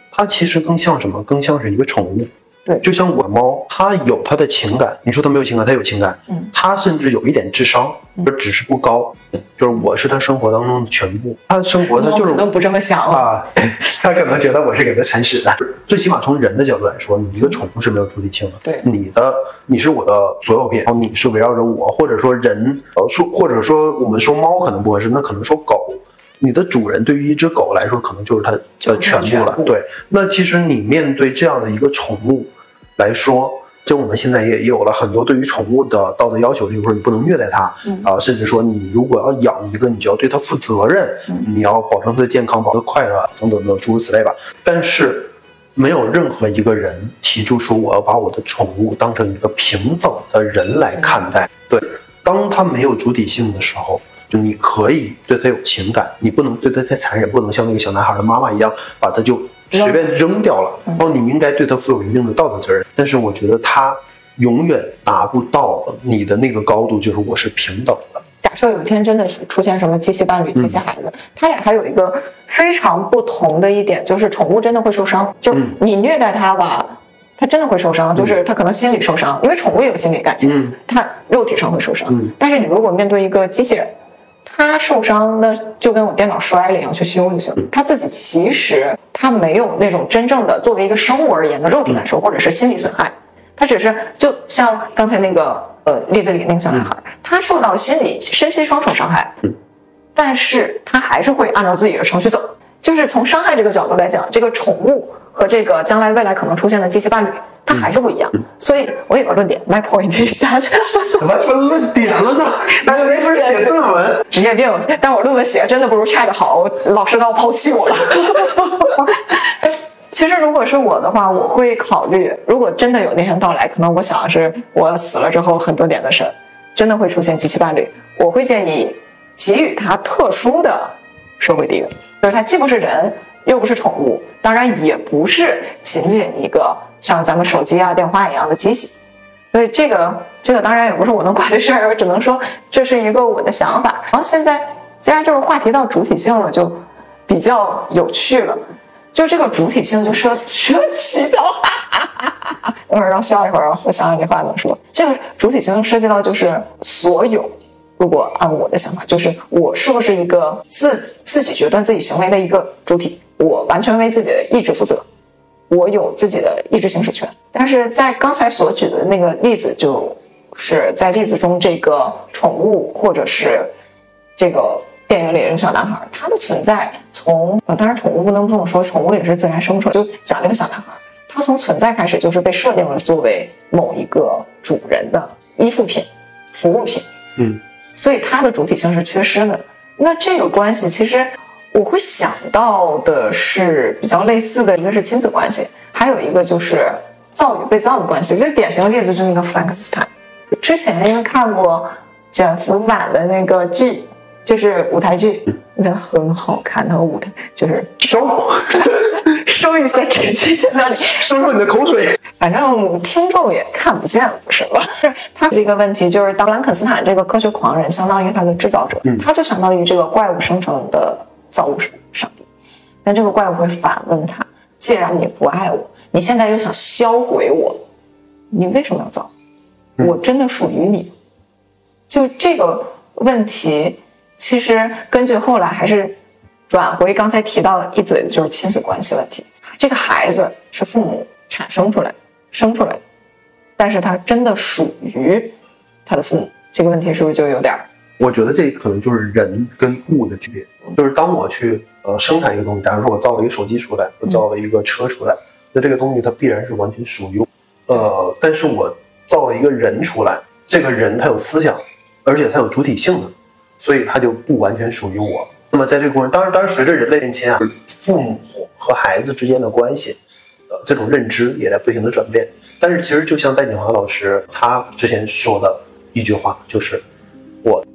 他其实更像什么？更像是一个宠物。对，就像我猫，它有它的情感。你说它没有情感，它有情感。嗯，它甚至有一点智商，就只是不高。就是我是它生活当中的全部。它生活，它就是都不这么想了啊。它可能觉得我是给它铲屎的。最起码从人的角度来说，你一个宠物是没有主体性的。对，你的你是我的所有品，然后你是围绕着我，或者说人，呃，说或者说我们说猫可能不合适，那可能说狗。你的主人对于一只狗来说，可能就是它的全部了。对，那其实你面对这样的一个宠物。来说，就我们现在也有了很多对于宠物的道德要求，比如说你不能虐待它，啊，甚至说你如果要养一个，你就要对它负责任，你要保证它的健康，保证快乐，等等等诸如此类吧。但是，没有任何一个人提出说我要把我的宠物当成一个平等的人来看待。对，当它没有主体性的时候，就你可以对它有情感，你不能对它太残忍，不能像那个小男孩的妈妈一样把它就。随便扔掉了，然后你应该对他负有一定的道德责任。但是我觉得他永远达不到你的那个高度，就是我是平等的。假设有一天真的是出现什么机器伴侣、机器孩子，他俩还有一个非常不同的一点，就是宠物真的会受伤。就你虐待它吧，它真的会受伤，就是它可能心理受伤，因为宠物也有心理感情，它肉体上会受伤。但是你如果面对一个机器人，他受伤，那就跟我电脑摔了一样，去修就行。他自己其实他没有那种真正的作为一个生物而言的肉体感受，或者是心理损害。他只是就像刚才那个呃例子里那个小男孩，他受到了心理、身心双重伤害，但是他还是会按照自己的程序走。就是从伤害这个角度来讲，这个宠物和这个将来未来可能出现的机器伴侣。它还是不一样，所以我有个论点，my point is that 怎么论点了呢？那就没法写论文，职业病。但我论文写的真的不如 Chat 好，老师都要抛弃我了。其实如果是我的话，我会考虑，如果真的有那天到来，可能我想的是，我死了之后很多年的事，真的会出现机器伴侣，我会建议给予他特殊的社会地位，就是他既不是人，又不是宠物，当然也不是仅仅一个。像咱们手机啊、电话一样的机器，所以这个这个当然也不是我能管的事儿，我只能说这是一个我的想法。然后现在既然这个话题到主体性了，就比较有趣了。就这个主体性就涉涉及到，等会儿让笑一会儿啊，我想想这话怎么说。这个主体性涉及到就是所有，如果按我的想法，就是我是不是一个自自己决断自己行为的一个主体，我完全为自己的意志负责。我有自己的意志行使权，但是在刚才所举的那个例子，就是在例子中这个宠物或者是这个电影里的小男孩，他的存在从，当然宠物不能这么说，宠物也是自然生出来。就讲这个小男孩，他从存在开始就是被设定了作为某一个主人的依附品、服务品，嗯，所以他的主体性是缺失的。那这个关系其实。我会想到的是比较类似的，一个是亲子关系，还有一个就是造与被造的关系。最典型的例子就是那个弗兰克斯坦。之前因为看过卷福版的那个剧，就是舞台剧，我觉得很好看。那个舞台就是收 收一下纸巾在那里，收收你的口水。反正听众也看不见，不是吧？他这个问题就是，当兰肯斯坦这个科学狂人相当于他的制造者，他就相当于这个怪物生成的。造物主上帝，但这个怪物会反问他：既然你不爱我，你现在又想销毁我，你为什么要造？我真的属于你？就这个问题，其实根据后来还是转回刚才提到一嘴的就是亲子关系问题。这个孩子是父母产生出来、生出来的，但是他真的属于他的父母？这个问题是不是就有点？我觉得这可能就是人跟物的区别，就是当我去呃生产一个东西，假如说我造了一个手机出来，我造了一个车出来，那这个东西它必然是完全属于，呃，但是我造了一个人出来，这个人他有思想，而且他有主体性的，所以他就不完全属于我。那么在这个过程，当然，当然随着人类变迁啊，父母和孩子之间的关系，呃，这种认知也在不停的转变。但是其实就像戴锦华老师他之前说的一句话，就是我。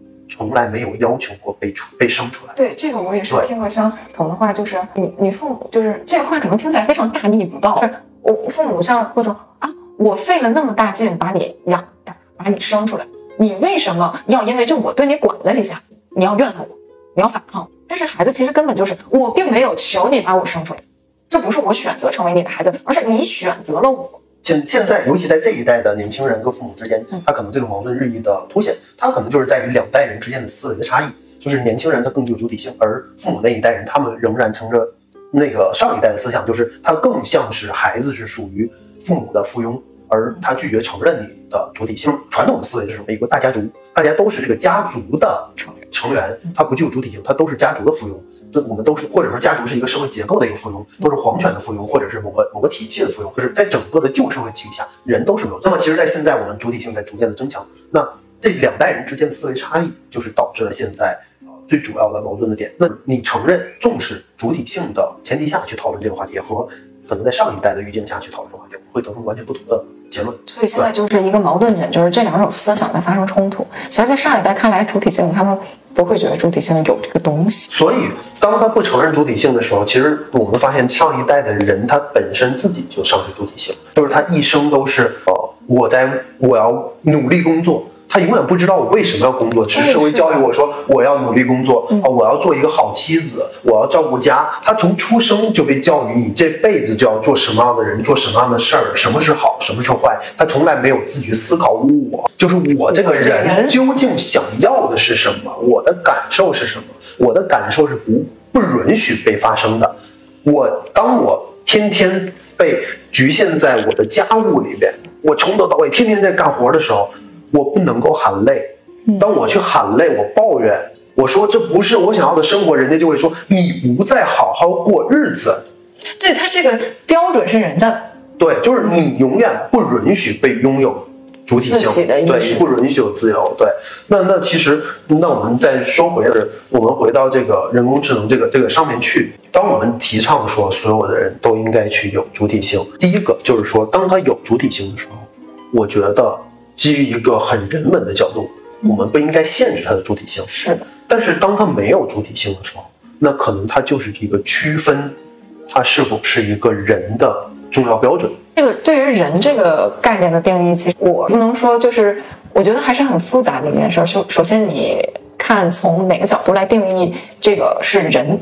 从来没有要求过被出被生出来。对这个我也是听过相同的话，就是你你父母就是这个话可能听起来非常大逆不道。我父母像会说啊，我费了那么大劲把你养大，把你生出来，你为什么要因为就我对你管了几下，你要怨恨我，你要反抗？但是孩子其实根本就是我并没有求你把我生出来，这不是我选择成为你的孩子，而是你选择了我。现现在，尤其在这一代的年轻人跟父母之间，他可能这个矛盾日益的凸显，他可能就是在于两代人之间的思维的差异，就是年轻人他更具有主体性，而父母那一代人他们仍然承着那个上一代的思想，就是他更像是孩子是属于父母的附庸，而他拒绝承认你的主体性。传统的思维就是什么？一个大家族，大家都是这个家族的成，成员他不具有主体性，他都是家族的附庸。这我们都是，或者说家族是一个社会结构的一个附庸，都是皇权的附庸，或者是某个某个体系的附庸，就是在整个的旧社会体系下，人都是没有。那么，其实，在现在我们主体性在逐渐的增强，那这两代人之间的思维差异，就是导致了现在最主要的矛盾的点。那你承认重视主体性的前提下去讨论这个话题，和可能在上一代的语境下去讨论这个话题，会得出完全不同的结论。所以现在就是一个矛盾点，就是这两种思想在发生冲突。其实，在上一代看来，主体性他们。不会觉得主体性有这个东西，所以当他不承认主体性的时候，其实我们发现上一代的人他本身自己就丧失主体性，就是他一生都是呃我在我要努力工作。他永远不知道我为什么要工作，只是社会教育我说我要努力工作啊，我要做一个好妻子，我要照顾家。他从出生就被教育，你这辈子就要做什么样的人，做什么样的事儿，什么是好，什么是坏。他从来没有自己思考，我就是我这个人究竟想要的是什么，我的感受是什么，我的感受是不不允许被发生的。我当我天天被局限在我的家务里边，我从头到尾天天在干活的时候。我不能够喊累，当我去喊累，我抱怨，我说这不是我想要的生活，人家就会说你不再好好过日子。对他这个标准是人家，对，就是你永远不允许被拥有主体性，对，不允许有自由。对，那那其实，那我们再说回来，我们回到这个人工智能这个这个上面去。当我们提倡说所有的人都应该去有主体性，第一个就是说，当他有主体性的时候，我觉得。基于一个很人文的角度，我们不应该限制它的主体性。是的，但是当它没有主体性的时候，那可能它就是一个区分它是否是一个人的重要标准。这个对于人这个概念的定义，其实我不能说，就是我觉得还是很复杂的一件事。首首先，你看从哪个角度来定义这个是人？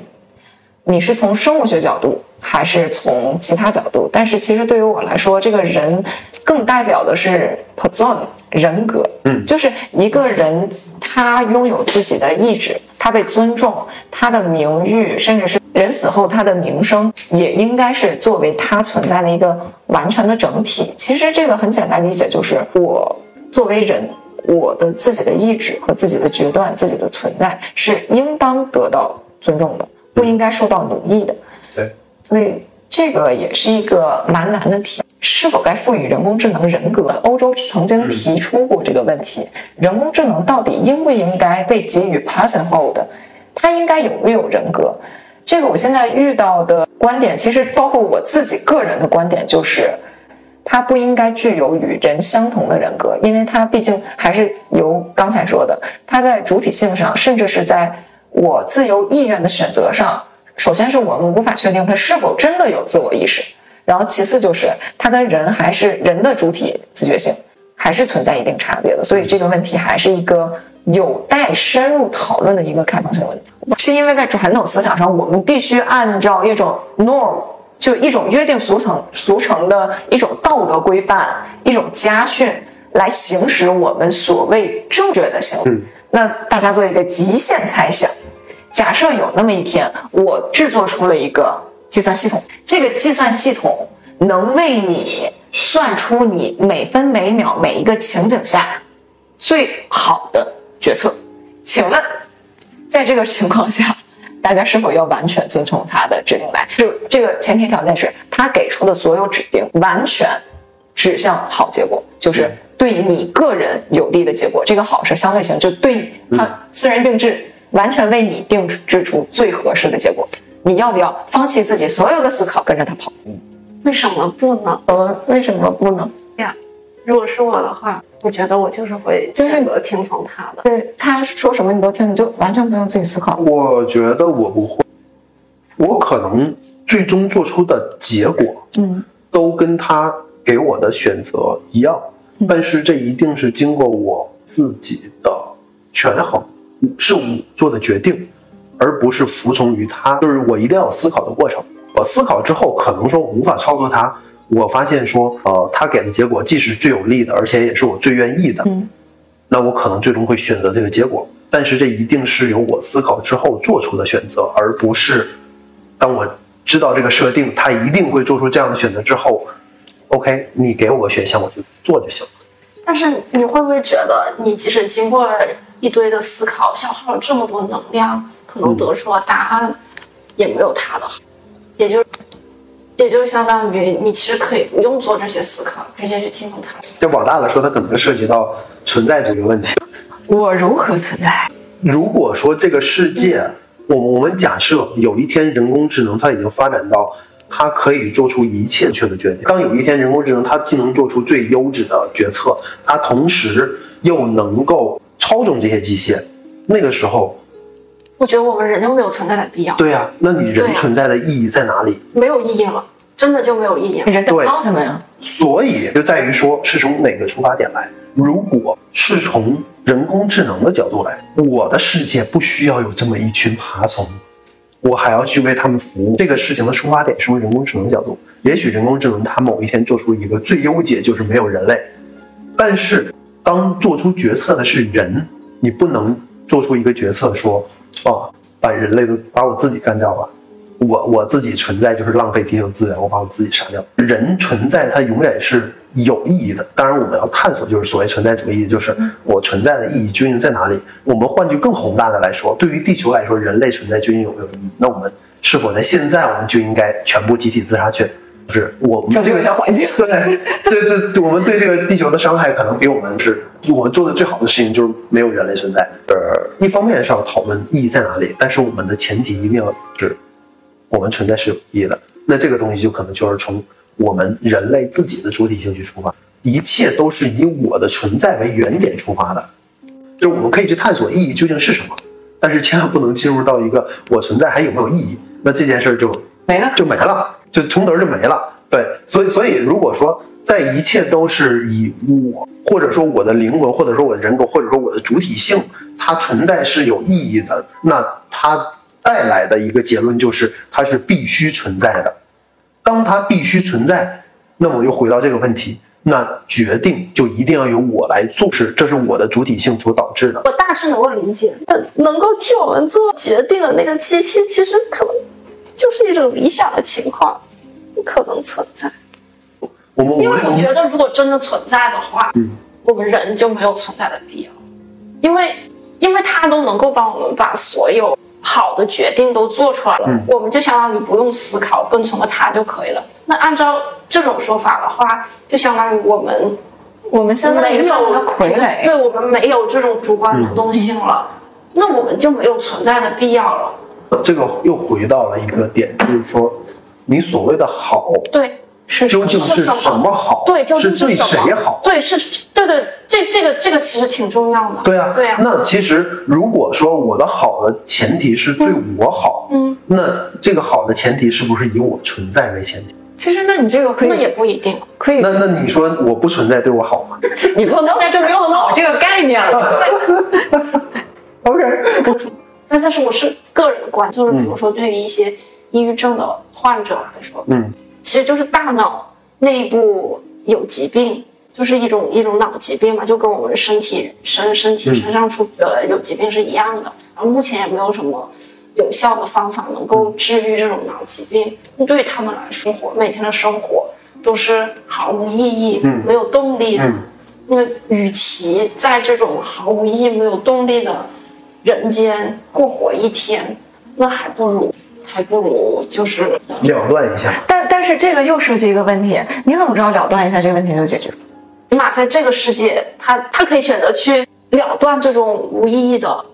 你是从生物学角度，还是从其他角度？但是其实对于我来说，这个人更代表的是 person 人格，嗯，就是一个人他拥有自己的意志，他被尊重，他的名誉，甚至是人死后他的名声，也应该是作为他存在的一个完全的整体。其实这个很简单理解，就是我作为人，我的自己的意志和自己的决断、自己的存在是应当得到尊重的。不应该受到奴役的，对，所以这个也是一个蛮难的题。是否该赋予人工智能人格？欧洲曾经提出过这个问题：人工智能到底应不应该被给予 personhood？它应该有没有人格？这个我现在遇到的观点，其实包括我自己个人的观点，就是它不应该具有与人相同的人格，因为它毕竟还是由刚才说的，它在主体性上，甚至是在。我自由意愿的选择上，首先是我们无法确定他是否真的有自我意识，然后其次就是他跟人还是人的主体自觉性还是存在一定差别的，所以这个问题还是一个有待深入讨论的一个开放性问题。是因为在传统思想上，我们必须按照一种 norm，就一种约定俗成俗成的一种道德规范，一种家训来行使我们所谓正确的行为。那大家做一个极限猜想，假设有那么一天，我制作出了一个计算系统，这个计算系统能为你算出你每分每秒每一个情景下最好的决策。请问，在这个情况下，大家是否要完全遵从他的指令来？就这个前提条件是，他给出的所有指令完全指向好结果，就是。对你个人有利的结果，这个好是相对性，就对他私人定制，完全为你定制出最合适的结果。你要不要放弃自己所有的思考，跟着他跑？为什么不呢？呃，为什么不呢？呀，如果是我的话，我觉得我就是会选择听从他的。就是他说什么你都听，你就完全不用自己思考。我觉得我不会，我可能最终做出的结果，嗯，都跟他给我的选择一样，但是这一定是经过我自己的权衡，是我做的决定，而不是服从于他。就是我一定要有思考的过程。我思考之后，可能说无法操作他，我发现说，呃，他给的结果既是最有利的，而且也是我最愿意的，嗯，那我可能最终会选择这个结果。但是这一定是由我思考之后做出的选择，而不是当我知道这个设定，他一定会做出这样的选择之后，OK，你给我个选项，我就做就行了。但是你会不会觉得，你即使经过了一堆的思考，消耗了这么多能量，可能得出的答案也没有他的好，也就也就相当于你其实可以不用做这些思考，直接去听从他。就往大了说，它可能涉及到存在这个问题。我如何存在？如果说这个世界，我我们假设有一天人工智能它已经发展到它可以做出一切确的决定，当有一天人工智能它既能做出最优质的决策，它同时又能够操纵这些机械，那个时候，我觉得我们人就没有存在的必要，对呀、那你人存在的意义在哪里？没有意义了，真的就没有意义了。人得靠他们呀。所以就在于说是从哪个出发点来。如果是从人工智能的角度来，我的世界不需要有这么一群爬虫，我还要去为他们服务。这个事情的出发点是从人工智能角度，也许人工智能它某一天做出一个最优解，就是没有人类。但是当做出决策的是人，你不能做出一个决策说，啊，把人类都把我自己干掉吧。我我自己存在就是浪费地球资源，我把我自己杀掉。人存在它永远是有意义的，当然我们要探索，就是所谓存在主义，就是我存在的意义究竟在哪里？我们换句更宏大的来说，对于地球来说，人类存在究竟有没有意义？那我们是否在现在我们就应该全部集体自杀去？就是我们拯救这个一下环境对，这这我们对这个地球的伤害可能比我们是我们做的最好的事情就是没有人类存在。呃，一方面是要讨论意义在哪里，但是我们的前提一定要是我们存在是有意义的。那这个东西就可能就是从我们人类自己的主体性去出发，一切都是以我的存在为原点出发的，就是我们可以去探索意义究竟是什么，但是千万不能进入到一个我存在还有没有意义，那这件事儿就没了就没了，就从头就没了。对，所以所以如果说在一切都是以我或者说我的灵魂，或者说我的人格，或者说我的主体性，它存在是有意义的，那它带来的一个结论就是它是必须存在的。当它必须存在，那么又回到这个问题，那决定就一定要由我来做，是这是我的主体性所导致的。我大致能够理解，能够替我们做决定的那个机器，其实可能就是一种理想的情况，不可能存在。我们因为我觉得，如果真的存在的话，嗯我们人就没有存在的必要，因为因为他都能够帮我们把所有好的决定都做出来了，嗯我们就相当于不用思考，跟从了它就可以了。那按照这种说法的话，就相当于我们我们现在没有于放了个傀儡。对我们没有这种主观能动性了，那我们就没有存在的必要了。这个又回到了一个点，就是说，你所谓的好，对，是究竟是什么好？对，究竟是对谁好？对，是，对对，这这个这个其实挺重要的。对啊，对啊。那其实如果说我的好的前提是对我好，嗯，那这个好的前提是不是以我存在为前提？其实，那你这个可以那也不一定。可以，那那你说我不存在对我好吗 你不存在就没有好这个概念了。OK，不出，但但是我是个人的观，就是比如说对于一些抑郁症的患者来说，嗯，其实就是大脑内部有疾病，就是一种一种脑疾病嘛，就跟我们身体身身体身上出呃有疾病是一样的。然后目前也没有什么有效的方法能够治愈这种脑疾病。对于他们来说，活每天的生活都是毫无意义、嗯没有动力的。嗯那与其在这种毫无意义、没有动力的人间过活一天，那还不如还不如就是了断一下。但但是这个又涉及一个问题，你怎么知道了断一下这个问题就解决？起码在这个世界，他他可以选择去了断这种无意义的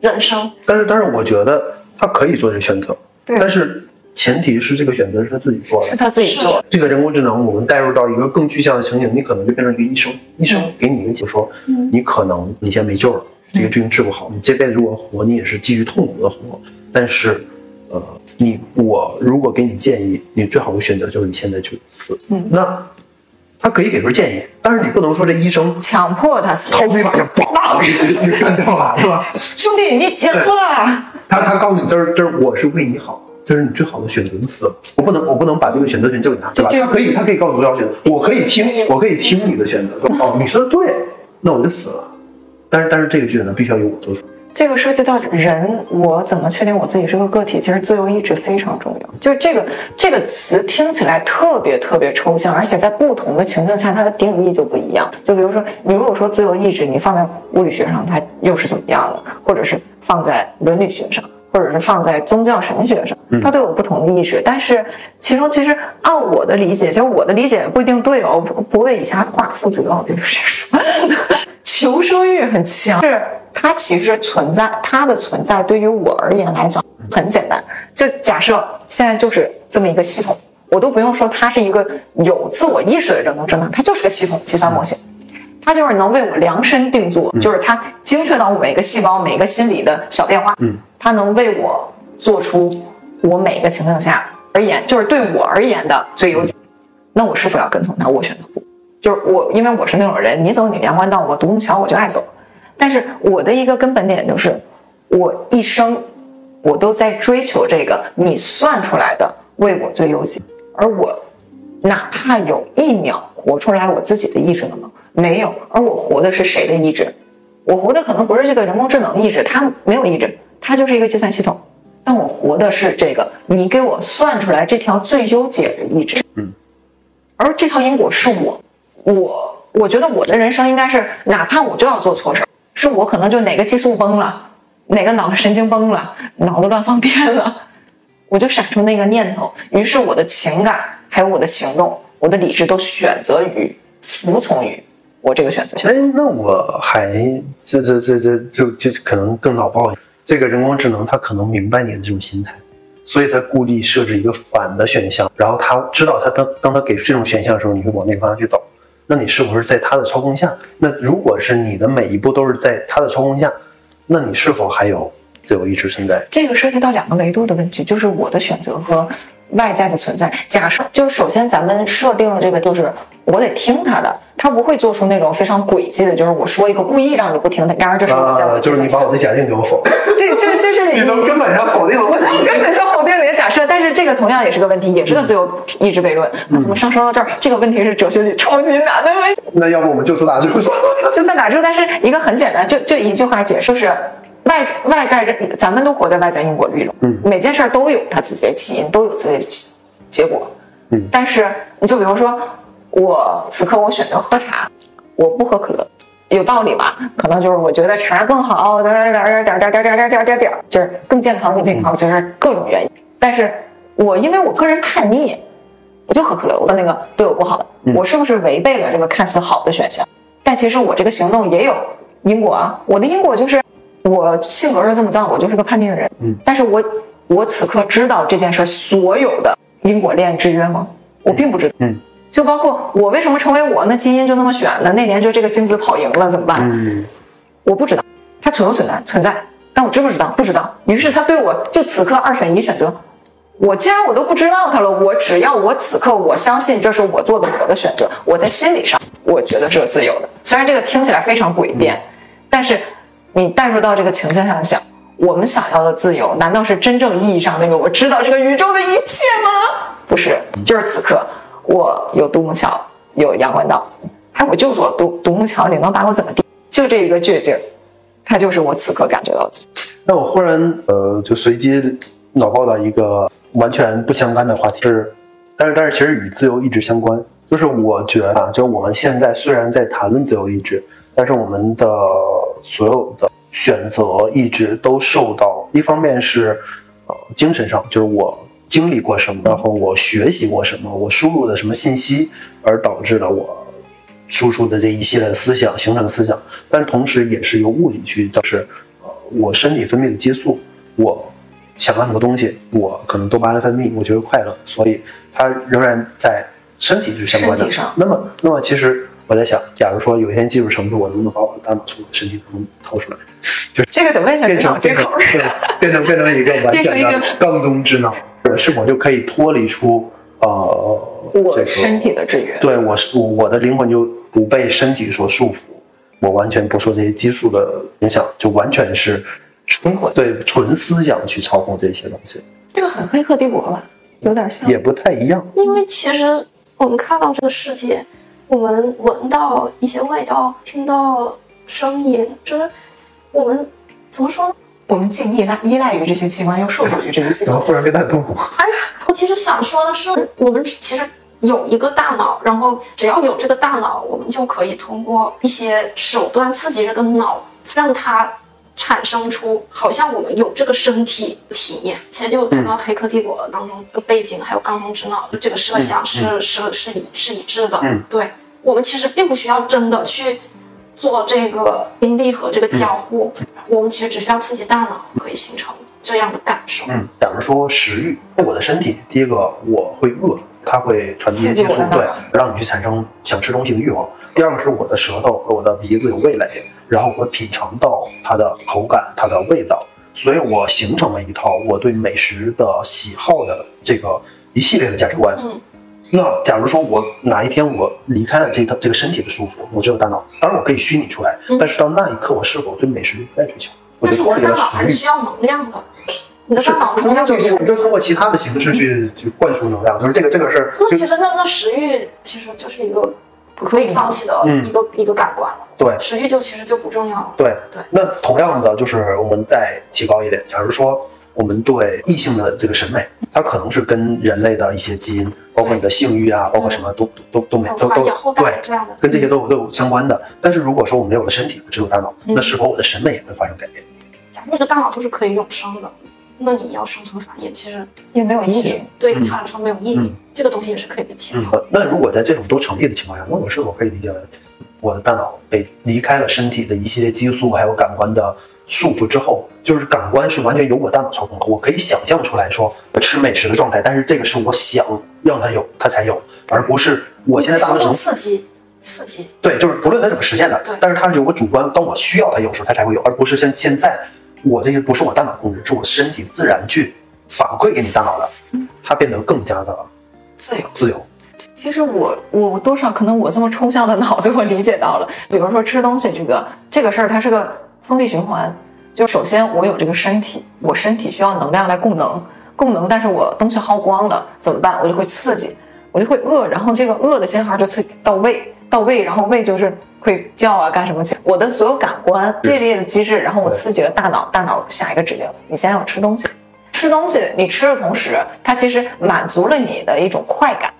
人生。但是但是我觉得他可以做这个选择，对但是前提是这个选择是他自己做的。是他自己做。这个人工智能，我们带入到一个更具象的情景，你可能就变成一个医生，医生给你一个解说，你可能你现在没救了，这个病治不好，你这辈子如果活，你也是基于痛苦的活。但是呃，你我如果给你建议，你最好的选择就是你现在去死。嗯那他可以给出建议，但是你不能说这医生强迫他死。掏出一把枪，叭给干掉了，是吧？兄弟，你结婚了？他他告诉你，这是这是我是为你好，这是你最好的选择，你死了，我不能我不能把这个选择权交给他，对吧？这他可以他可以告诉我要选择，我可以听我可以听你的选择，说哦你说的对，那我就死了。但是但是这个选择必须要由我做主。这个涉及到人，我怎么确定我自己是个个体？其实自由意志非常重要。就是这个这个词听起来特别特别抽象，而且在不同的情境下，它的定义就不一样。就比如说，你如果说自由意志，你放在物理学上，它又是怎么样的？或者是放在伦理学上，或者是放在宗教神学上，它都有不同的意识。但是其中其实按我的理解，其实我的理解不一定对哦，不不为以下话负责，我就是说。求生欲很强，是它其实存在，它的存在对于我而言来讲很简单。就假设现在就是这么一个系统，我都不用说它是一个有自我意识的人工智能，它就是个系统计算模型，它就是能为我量身定做，就是它精确到每个细胞、每个心理的小变化，嗯，它能为我做出我每个情境下而言，就是对我而言的最优解。那我是否要跟从它？我选择不。就是我，因为我是那种人，你走你阳关道，我独木桥我就爱走。但是我的一个根本点就是，我一生我都在追求这个你算出来的为我最优解，而我哪怕有一秒活出来我自己的意志了吗？没有。而我活的是谁的意志？我活的可能不是这个人工智能意志，它没有意志，它就是一个计算系统。但我活的是这个你给我算出来这条最优解的意志。嗯。而这套因果是我。我我觉得我的人生应该是，哪怕我就要做错事儿，是我可能就哪个激素崩了，哪个脑神经崩了，脑子乱放电了，我就闪出那个念头，于是我的情感还有我的行动，我的理智都选择于服从于我这个选择。哎，那我还这这这这就就可能更脑爆，这个人工智能它可能明白你的这种心态，所以它故意设置一个反的选项，然后他知道他当当他给出这种选项的时候，你会往那个方向去走。那你是不是在他的操控下？那如果是你的每一步都是在他的操控下，那你是否还有自由意志存在？这个涉及到两个维度的问题，就是我的选择和外在的存在。假设就是首先咱们设定了这个，就是我得听他的，他不会做出那种非常诡计的，就是我说一个故意让你不听的。然而这是我在我、啊、就是你把我的假定给我否，对，就就是你从根本上否定了我从根本上否定假设。但是这个同样也是个问题，也是个自由意志悖论。那怎么上升到这儿？这个问题是哲学里超级难的问题。那要不我们就此打住？就此打住。但是一个很简单，就就一句话解释是。外外在，咱们都活在外在因果律中，嗯，每件事儿都有它自己的起因，都有自己的结果，嗯。但是你就比如说，我此刻我选择喝茶，我不喝可乐，有道理吧？可能就是我觉得茶更好，点点点点点点点点点点点，就是更健康更健康，就是各种原因。但是我因为我个人叛逆，我就喝可乐，我的那个对我不好的，我是不是违背了这个看似好的选项？但其实我这个行动也有因果啊，我的因果就是。我性格是这么造，我就是个叛逆的人。嗯，但是我我此刻知道这件事所有的因果链制约吗？我并不知道。嗯，就包括我为什么成为我，那基因就那么选的，那年就这个精子跑赢了，怎么办？嗯，我不知道，它存不存在？存在，但我知不知道？不知道。于是他对我就此刻二选一选择。我既然我都不知道它了，我只要我此刻我相信这是我做的我的选择，我在心理上我觉得是自由的。虽然这个听起来非常诡辩，但是。你带入到这个情境上想，我们想要的自由，难道是真正意义上那个我知道这个宇宙的一切吗？不是，就是此刻我有独木桥，有阳关道，哎，我就做独独木桥，你能把我怎么地？就这一个倔劲儿，它就是我此刻感觉到的。那我忽然呃，就随机脑爆到一个完全不相干的话题，是，但是但是其实与自由意志相关，就是我觉得啊，就我们现在虽然在谈论自由意志，但是我们的。所有的选择意志都受到，一方面是，呃，精神上，就是我经历过什么，然后我学习过什么，我输入的什么信息，而导致了我输出的这一系列思想形成思想。但同时也是由物理去导致，呃，我身体分泌的激素，我想要什么东西，我可能多巴胺分泌，我觉得快乐，所以它仍然在身体是相关的。那么，那么其实。我在想，假如说有一天技术成熟，我能不能把我的大脑从我的身体当中掏出来，就是这个得问一下变成变成变成变成一个完 全的缸中之脑，是否就可以脱离出呃我身体的制约，对我是我我的灵魂就不被身体所束缚，我完全不受这些激素的影响，就完全是纯灵魂对纯思想去操控这些东西，这个很黑客帝国吧，有点像。也不太一样。因为其实我们看到这个世界，我们闻到一些味道，听到声音，就是我们怎么说？我们既依赖依赖于这些器官，又受制于这些器官。怎么忽然变得很痛苦？哎呀，我其实想说的是，我们其实有一个大脑，然后只要有这个大脑，我们就可以通过一些手段刺激这个脑，让它产生出好像我们有这个身体体验。其实就跟《黑客帝国》当中这个背景，还有缸中之脑这个设想是、是是一是一致的。嗯，对我们其实并不需要真的去做这个经历和这个交互，我们其实只需要刺激大脑，可以形成这样的感受。嗯，假如说食欲，我的身体，第一个我会饿，它会传递一些激素对，让你去产生想吃东西的欲望。第二个是我的舌头和我的鼻子有味蕾，然后我品尝到它的口感、它的味道，所以我形成了一套我对美食的喜好的这个一系列的价值观。嗯那假如说我哪一天我离开了这套这个身体的束缚，我只有大脑，当然我可以虚拟出来，嗯但是到那一刻，我是否对美食不再追求？我但你的大就脱离了食欲脑还是需。要能量的，你的大脑能量就是你就通过其他的形式去去灌输能量，就是这个这个是就那其实那那食欲其实就是一个不可以放弃的嗯一个、一个感官了。对食欲就其实就不重要了。对对那同样的，就是我们再提高一点，假如说我们对异性的这个审美，它可能是跟人类的一些基因，包括你的性欲啊，包括什么都都都都没有都都对，这样的，跟这些都有都有相关的。但是如果说我没有了身体，只有大脑，嗯那是否我的审美也会发生改变？假个大脑就是可以永生的，那你要生存繁衍，其实也没有意义。对他来说没有意义。嗯这个东西也是可以被切掉。呃那如果在这种都成立的情况下，那我是否可以理解为我的大脑被离开了身体的一系列激素还有感官的束缚之后，就是感官是完全由我大脑操控的，我可以想象出来说我吃美食的状态，但是这个是我想让它有，它才有，而不是我现在大脑能刺激，刺激，对，就是不论它怎么实现的，但是它是有个主观，当我需要它有时候它才会有，而不是像现在我这些不是我大脑控制，是我身体自然去反馈给你大脑的，它变得更加的自由。自由。其实我我多少可能我这么抽象的脑子我理解到了，比如说吃东西这个这个事儿，它是个封闭循环。就首先我有这个身体，我身体需要能量来供能，供能，但是我东西耗光了怎么办？我就会刺激，我就会饿，然后这个饿的信号就刺激到胃，到胃，然后胃就是会叫啊干什么去？我的所有感官系列的机制，然后我刺激了大脑，大脑下一个指令，你现在要吃东西。吃东西，你吃的同时，它其实满足了你的一种快感。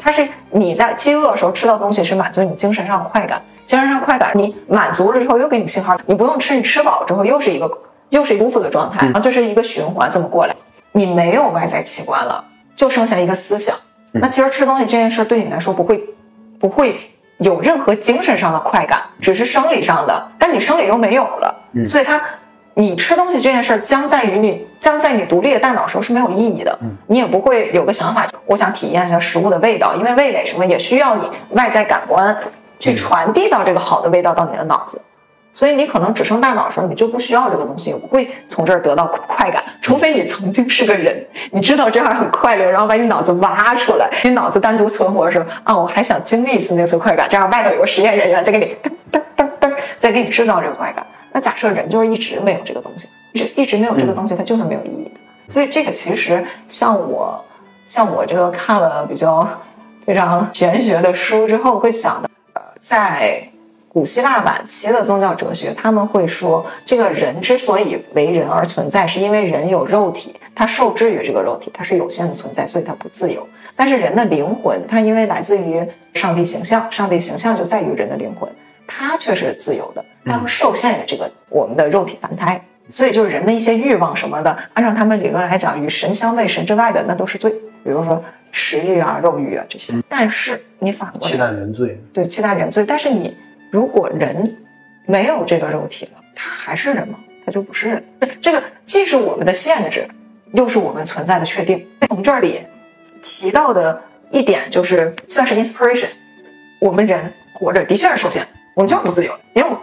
它是你在饥饿的时候吃到东西，是满足你精神上的快感。精神上快感，你满足了之后又给你信号，你不用吃，你吃饱之后又是一个又是一个舒服的状态，然后就是一个循环这么过来。你没有外在器官了，就剩下一个思想。那其实吃东西这件事对你来说不会不会有任何精神上的快感，只是生理上的，但你生理又没有了，所以它。你吃东西这件事儿将在于你将在你独立的大脑时候是没有意义的，你也不会有个想法，我想体验一下食物的味道，因为味蕾什么也需要你外在感官去传递到这个好的味道到你的脑子，所以你可能只剩大脑的时候，你就不需要这个东西，也不会从这儿得到快感，除非你曾经是个人，你知道这样很快乐，然后把你脑子挖出来，你脑子单独存活的时候啊，我还想经历一次那次快感，这样外头有个实验人员在给你噔噔噔噔，再给你制造这个快感。那假设人就是一直没有这个东西，一直一直没有这个东西，它就是没有意义的。所以这个其实像我，像我这个看了比较非常玄学的书之后，会想的，呃，在古希腊晚期的宗教哲学，他们会说，这个人之所以为人而存在，是因为人有肉体，他受制于这个肉体，他是有限的存在，所以他不自由。但是人的灵魂，它因为来自于上帝形象，上帝形象就在于人的灵魂。它却是自由的，它会受限于这个我们的肉体凡胎，所以就是人的一些欲望什么的，按照他们理论来讲，与神相位、神之外的那都是罪，比如说食欲啊、肉欲啊这些。但是你反过期来，待原罪，对七大原罪，但是你如果人没有这个肉体了，他还是人吗？他就不是人。这个既是我们的限制，又是我们存在的确定。从这里提到的一点就是算是 inspiration，我们人活着的确是受限，我们就是不自由，因为我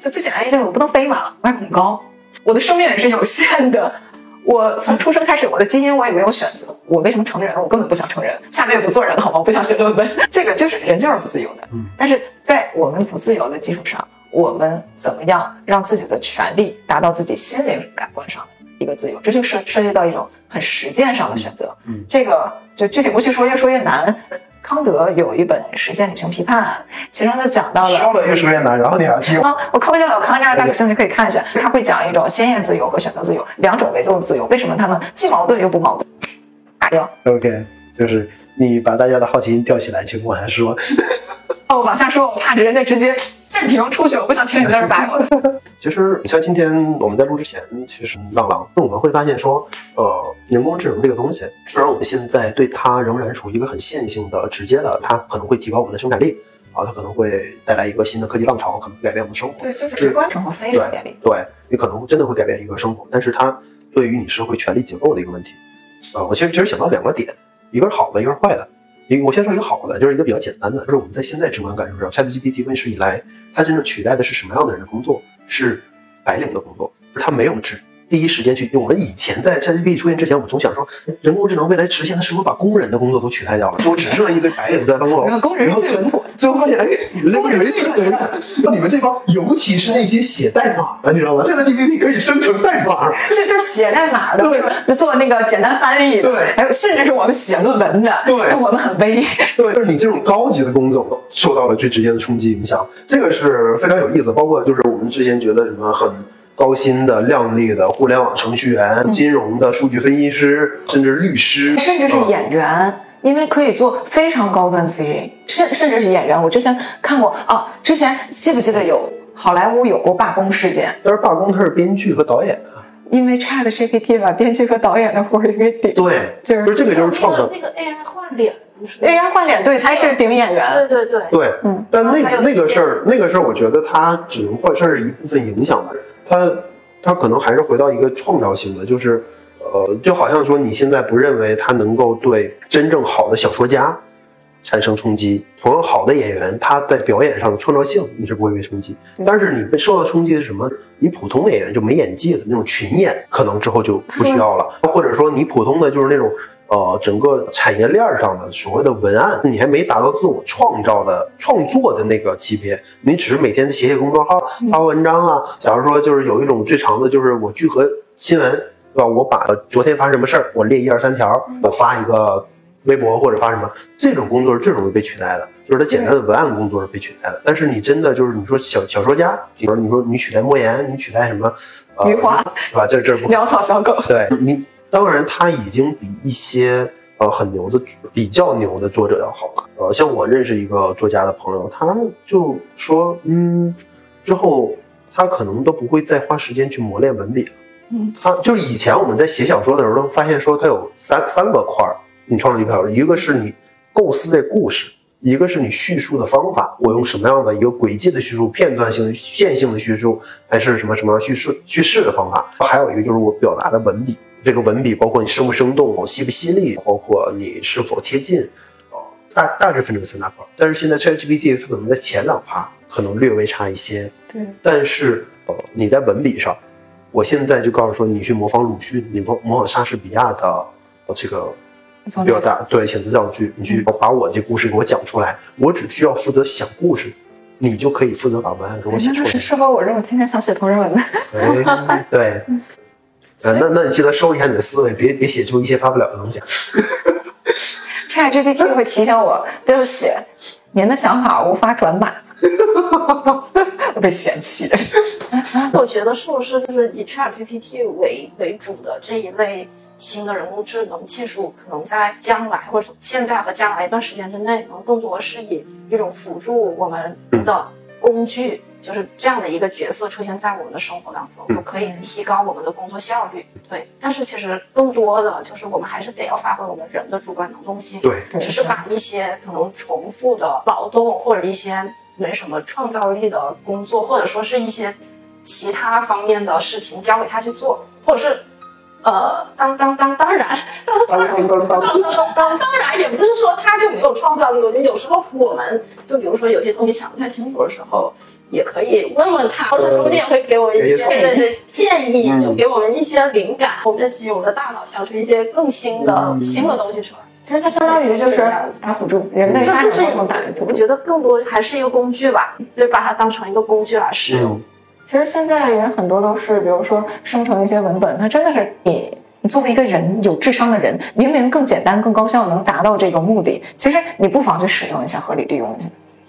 就最简单一个，我不能飞嘛，我还恐高，我的生命也是有限的。我从出生开始，我的基因我也没有选择。我为什么成人？我根本不想成人，下辈子不做人了好吗？我不想写论文。这个就是人就是不自由的。嗯，但是在我们不自由的基础上，我们怎么样让自己的权利达到自己心灵感官上的一个自由？这就涉涉及到一种很实践上的选择。嗯，这个就具体不去说，越说越难。康德有一本《实践理性批判》，其中就讲到了。说了越说越难，然后你还要听。啊，我课本上有康这儿，大家有兴趣可以看一下。他会讲一种先验自由和选择自由两种维度的自由，为什么他们既矛盾又不矛盾？打掉。OK，就是你把大家的好奇心吊起来，去往下说。哦，往下说，我怕人家直接暂停出去，我不想听你在这白话。其实像今天我们在录之前，其实浪浪，我们会发现说，呃，人工智能这个东西，虽然我们现在对它仍然处于一个很线性的、直接的，它可能会提高我们的生产力啊，它可能会带来一个新的科技浪潮，可能会改变我们的生活。对，就是直观生活非常便利。对你可能真的会改变一个生活，但是它对于你社会权力结构的一个问题，啊、我其实其实想到两个点，一个是好的，一个是坏的。一我先说一个好的，就是一个比较简单的，就是我们在现在直观感受上，ChatGPT 问世以来，它真正取代的是什么样的人的工作？是白领的工作，就是它没有职第一时间去。我们以前在 ChatGPT 出现之前，我们总想说，人工智能未来实现的是不是把工人的工作都取代掉了？说只剩一堆白人在办公楼，工人是最稳妥的。最后发现，哎，你们这帮没人干，你们这帮，尤其是那些写代码的，你知道吗？现在 GPT 可以生成代码，就就是写代码的，对做那个简单翻译的，对还有甚至是我们写论文的，对我们很威。对，就是你这种高级的工作受到了最直接的冲击影响，这个是非常有意思。包括就是我们之前觉得什么很高薪的、亮丽的互联网程序员、金融的数据分析师，甚至律师，甚至是演员，因为可以做非常高端词语，甚甚至是演员。我之前看过哦，之前记不记得有好莱坞有过罢工事件？但是罢工他是编剧和导演啊。因为 Chat GPT 把编剧和导演的活儿给顶。对，就是不是这个就是创造那个 AI 换脸，不是 AI 换脸，对，他是顶演员。对对对，对，嗯，但那个那个事儿，那个事儿，我觉得他只能算是一部分影响吧。它它可能还是回到一个创造性的，就是呃，就好像说你现在不认为他能够对真正好的小说家产生冲击，同样好的演员，他在表演上的创造性你是不会被冲击，但是你被受到冲击的是什么？你普通的演员就没演技的那种群演，可能之后就不需要了，或者说你普通的就是那种。呃，整个产业链上的所谓的文案，你还没达到自我创造的创作的那个级别，你只是每天写写公众号、发文章啊。假如说就是有一种最长的，就是我聚合新闻，对吧？我把昨天发生什么事儿，我列一二三条，我发一个微博或者发什么，这种工作是最容易被取代的，就是它简单的文案工作是被取代的。但是你真的就是你说小小说家，比如你说你取代莫言，你取代什么？呃、余华，是吧？这这不潦草小狗。对你，当然他已经比一些呃很牛的、比较牛的作者要好了。呃，像我认识一个作家的朋友，他就说，嗯，之后他可能都不会再花时间去磨练文笔了。嗯，他就是以前我们在写小说的时候，都发现说他有三三个块儿，你创作一个小说，一个是你构思的故事。一个是你叙述的方法，我用什么样的一个轨迹的叙述、片段性的、线性的叙述，还是什么什么叙事叙事的方法？还有一个就是我表达的文笔，这个文笔包括你生不生动、犀不犀利，包括你是否贴近，哦，大大致分成三大块。但是现在 ChatGPT 它可能在前两趴可能略微差一些，对，但是呃你在文笔上，我现在就告诉说你去模仿鲁迅，你模模仿莎士比亚的呃这个。表达对遣词造句，你去把我这故事给我讲出来，我只需要负责想故事，你就可以负责把文案给我写出来。是适合我这种天天想写同人文的。哎，对，呃，那那你记得收一下你的思维，别别写出一些发不了的东西。Chat GPT 会提醒我，对不起，您的想法无法转码，我 被嫌弃。我觉得是不是就是以 Chat GPT 为为主的这一类？新的人工智能技术可能在将来或者现在和将来一段时间之内，可能更多是以一种辅助我们的工具，就是这样的一个角色出现在我们的生活当中，可以提高我们的工作效率。对，但是其实更多的就是我们还是得要发挥我们人的主观能动性。对，只是把一些可能重复的劳动或者一些没什么创造力的工作，或者说是一些其他方面的事情交给他去做，或者是。呃，当当当当然，当然当当当当当当然也不是说他就没有创造力。我觉得有时候我们就比如说有些东西想不太清楚的时候，也可以问问他，他说不定也会给我一些对对对建议，就给我们一些灵感，我们再去我们的大脑想出一些更新的新的东西出来。其实它相当于就是打辅助，人类发展就是过程打辅助。我觉得更多还是一个工具吧，就，把它当成一个工具来使用。其实现在也很多都是，比如说生成一些文本，它真的是你你作为一个人有智商的人，明明更简单、更高效，能达到这个目的，其实你不妨去使用一下，合理利用一下。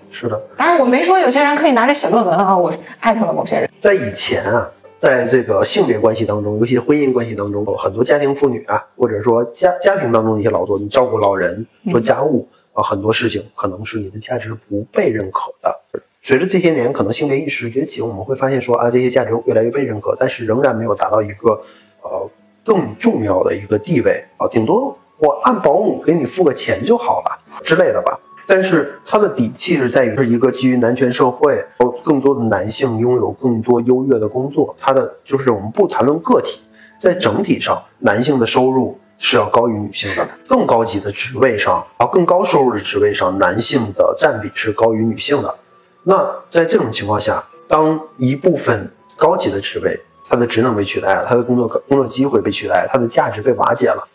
是的，当然我没说有些人可以拿着写论文啊，我艾特了某些人。在以前啊，在这个性别关系当中，尤其婚姻关系当中，很多家庭妇女啊，或者说家家庭当中的一些劳作，你照顾老人、做家务啊，很多事情可能是你的价值不被认可的。随着这些年可能性别意识崛起，我们会发现说啊，这些价值越来越被认可，但是仍然没有达到一个呃更重要的一个地位啊，顶多我按保姆给你付个钱就好了之类的吧。但是它的底气是在于是一个基于男权社会，有更多的男性拥有更多优越的工作。它的就是我们不谈论个体，在整体上，男性的收入是要高于女性的。更高级的职位上，啊，更高收入的职位上，男性的占比是高于女性的。那在这种情况下，当一部分高级的职位，它的职能被取代了，它的工作工作机会被取代，它的价值被瓦解了，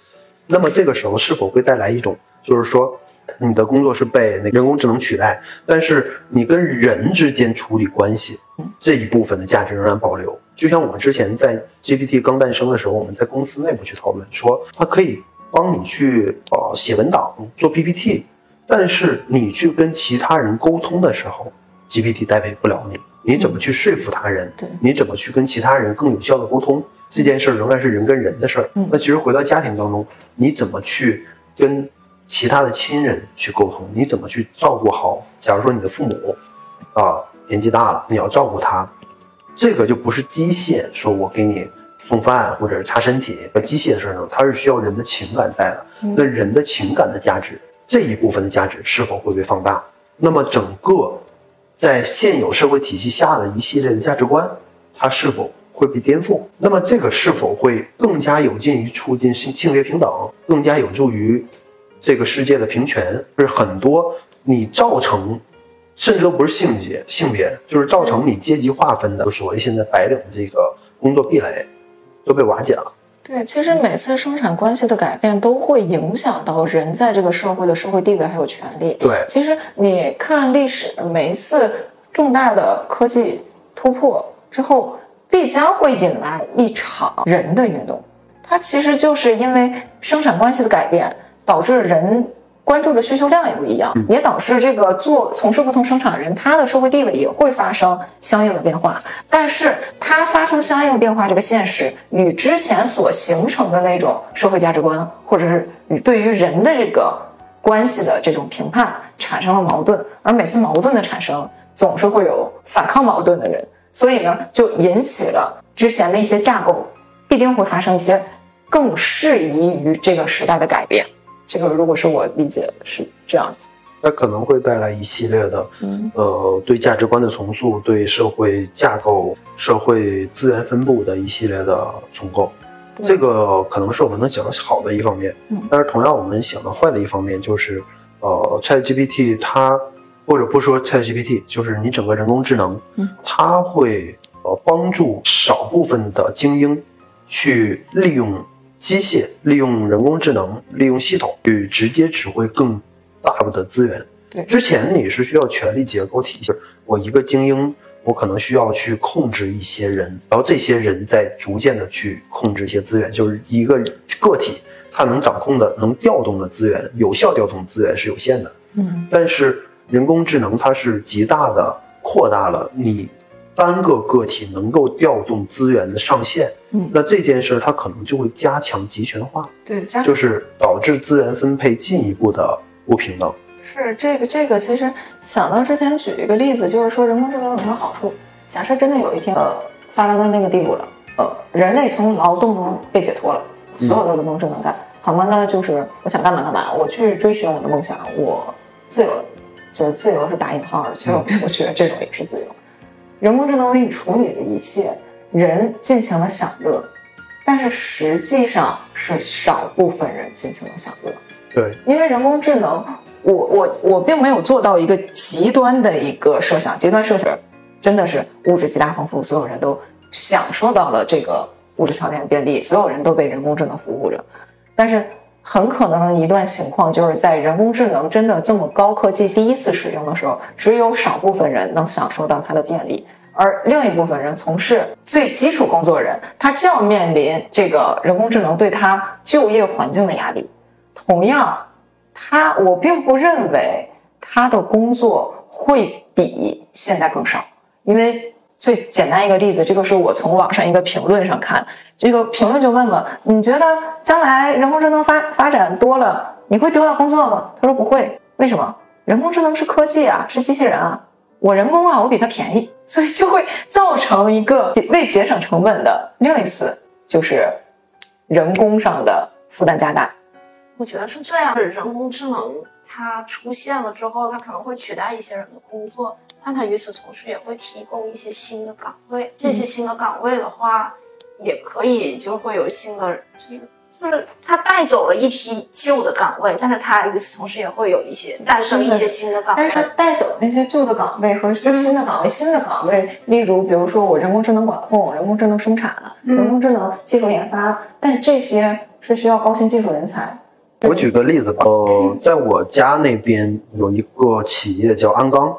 那么这个时候是否会带来一种，就是说，你的工作是被那人工智能取代，但是你跟人之间处理关系这一部分的价值仍然保留？就像我们之前在 GPT 刚诞生的时候，我们在公司内部去讨论，说它可以帮你去呃写文档、做 PPT，但是你去跟其他人沟通的时候。GPT 代替不了你，你怎么去说服他人？对，你怎么去跟其他人更有效的沟通？这件事儿仍然是人跟人的事儿。嗯，那其实回到家庭当中，你怎么去跟其他的亲人去沟通？你怎么去照顾好？假如说你的父母啊年纪大了，你要照顾他，这个就不是机械，说我给你送饭或者是擦身体和机械的事儿呢，它是需要人的情感在的。那人的情感的价值这一部分的价值是否会被放大？那么整个。在现有社会体系下的一系列的价值观，它是否会被颠覆？那么这个是否会更加有劲于促进性性别平等，更加有助于这个世界的平权？是很多你造成，甚至都不是性别性别，就是造成你阶级划分的所谓现在白领的这个工作壁垒都被瓦解了。对，其实每次生产关系的改变都会影响到人在这个社会的社会地位还有权利。对，其实你看历史，每一次重大的科技突破之后，必将会引来一场人的运动。它其实就是因为生产关系的改变，导致人。关注的需求量也不一样，也导致这个做从事不同生产的人，他的社会地位也会发生相应的变化。但是，他发生相应变化这个现实，与之前所形成的那种社会价值观，或者是与对于人的这个关系的这种评判，产生了矛盾。而每次矛盾的产生，总是会有反抗矛盾的人，所以呢，就引起了之前的一些架构，必定会发生一些更适宜于这个时代的改变。这个如果是我理解是这样子，它可能会带来一系列的，呃，对价值观的重塑，对社会架构、社会资源分布的一系列的重构。这个可能是我们能想到好的一方面，但是同样我们想到坏的一方面就是，呃，ChatGPT 它或者不说 ChatGPT，就是你整个人工智能，它会呃帮助少部分的精英去利用。机械利用人工智能，利用系统去直接指挥更大的资源。对，之前你是需要权力结构体系，我一个精英，我可能需要去控制一些人，然后这些人在逐渐的去控制一些资源，就是一个个体他能掌控的、能调动的资源，有效调动资源是有限的。嗯，但是人工智能它是极大的扩大了你。单个个体能够调动资源的上限，嗯，那这件事儿它可能就会加强集权化，对，加就是导致资源分配进一步的不平等。是这个这个，其实想到之前举一个例子，就是说人工智能有什么好处？假设真的有一天，呃，发达到那个地步了，呃，人类从劳动中被解脱了，所有的人工智能干，好吗？那就是我想干嘛干嘛，我去追寻我的梦想，我自由了，就是自由是打引号的，其实我觉得这种也是自由。人工智能为你处理的一切，人尽情的享乐，但是实际上是少部分人尽情的享乐。对，因为人工智能，我我我并没有做到一个极端的一个设想，极端设想真的是物质极大丰富，所有人都享受到了这个物质条件便利，所有人都被人工智能服务着。但是很可能的一段情况就是在人工智能真的这么高科技第一次使用的时候，只有少部分人能享受到它的便利。而另一部分人从事最基础工作人，他就要面临这个人工智能对他就业环境的压力。同样，他我并不认为他的工作会比现在更少，因为最简单一个例子，这个是我从网上一个评论上看，这个评论就问了：你觉得将来人工智能发发展多了，你会丢掉工作吗？他说不会，为什么？人工智能是科技啊，是机器人啊。我人工啊，我比它便宜，所以就会造成一个为节省成本的另一次，就是人工上的负担加大。我觉得是这样，人工智能它出现了之后，它可能会取代一些人的工作，但它与此同时也会提供一些新的岗位。这些新的岗位的话，也可以就会有新的这个。就是它带走了一批旧的岗位，但是它与此同时也会有一些诞生一些新的岗位。但是它带走那些旧的岗位和新的岗位，新的岗位，例如比如说我人工智能管控、人工智能生产、人工智能技术研发，但这些是需要高新技术人才。我举个例子吧，呃，在我家那边有一个企业叫鞍钢，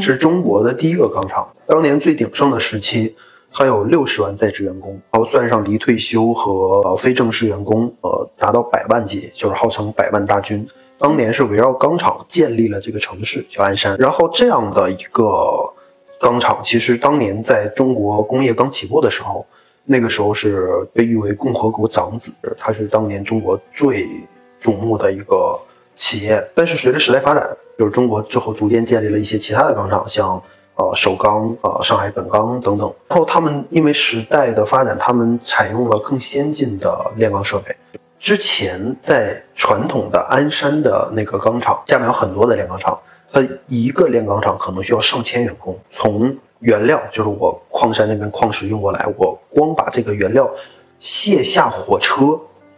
是中国的第一个钢厂，当年最鼎盛的时期。它有六十万在职员工，然后算上离退休和非正式员工，呃，达到百万级，就是号称百万大军。当年是围绕钢厂建立了这个城市，叫鞍山。然后这样的一个钢厂，其实当年在中国工业刚起步的时候，那个时候是被誉为共和国长子，它是当年中国最瞩目的一个企业。但是随着时代发展，就是中国之后逐渐建立了一些其他的钢厂，像。呃，首钢、呃，上海本钢等等，然后他们因为时代的发展，他们采用了更先进的炼钢设备。之前在传统的鞍山的那个钢厂下面有很多的炼钢厂，它一个炼钢厂可能需要上千员工，从原料就是我矿山那边矿石运过来，我光把这个原料卸下火车，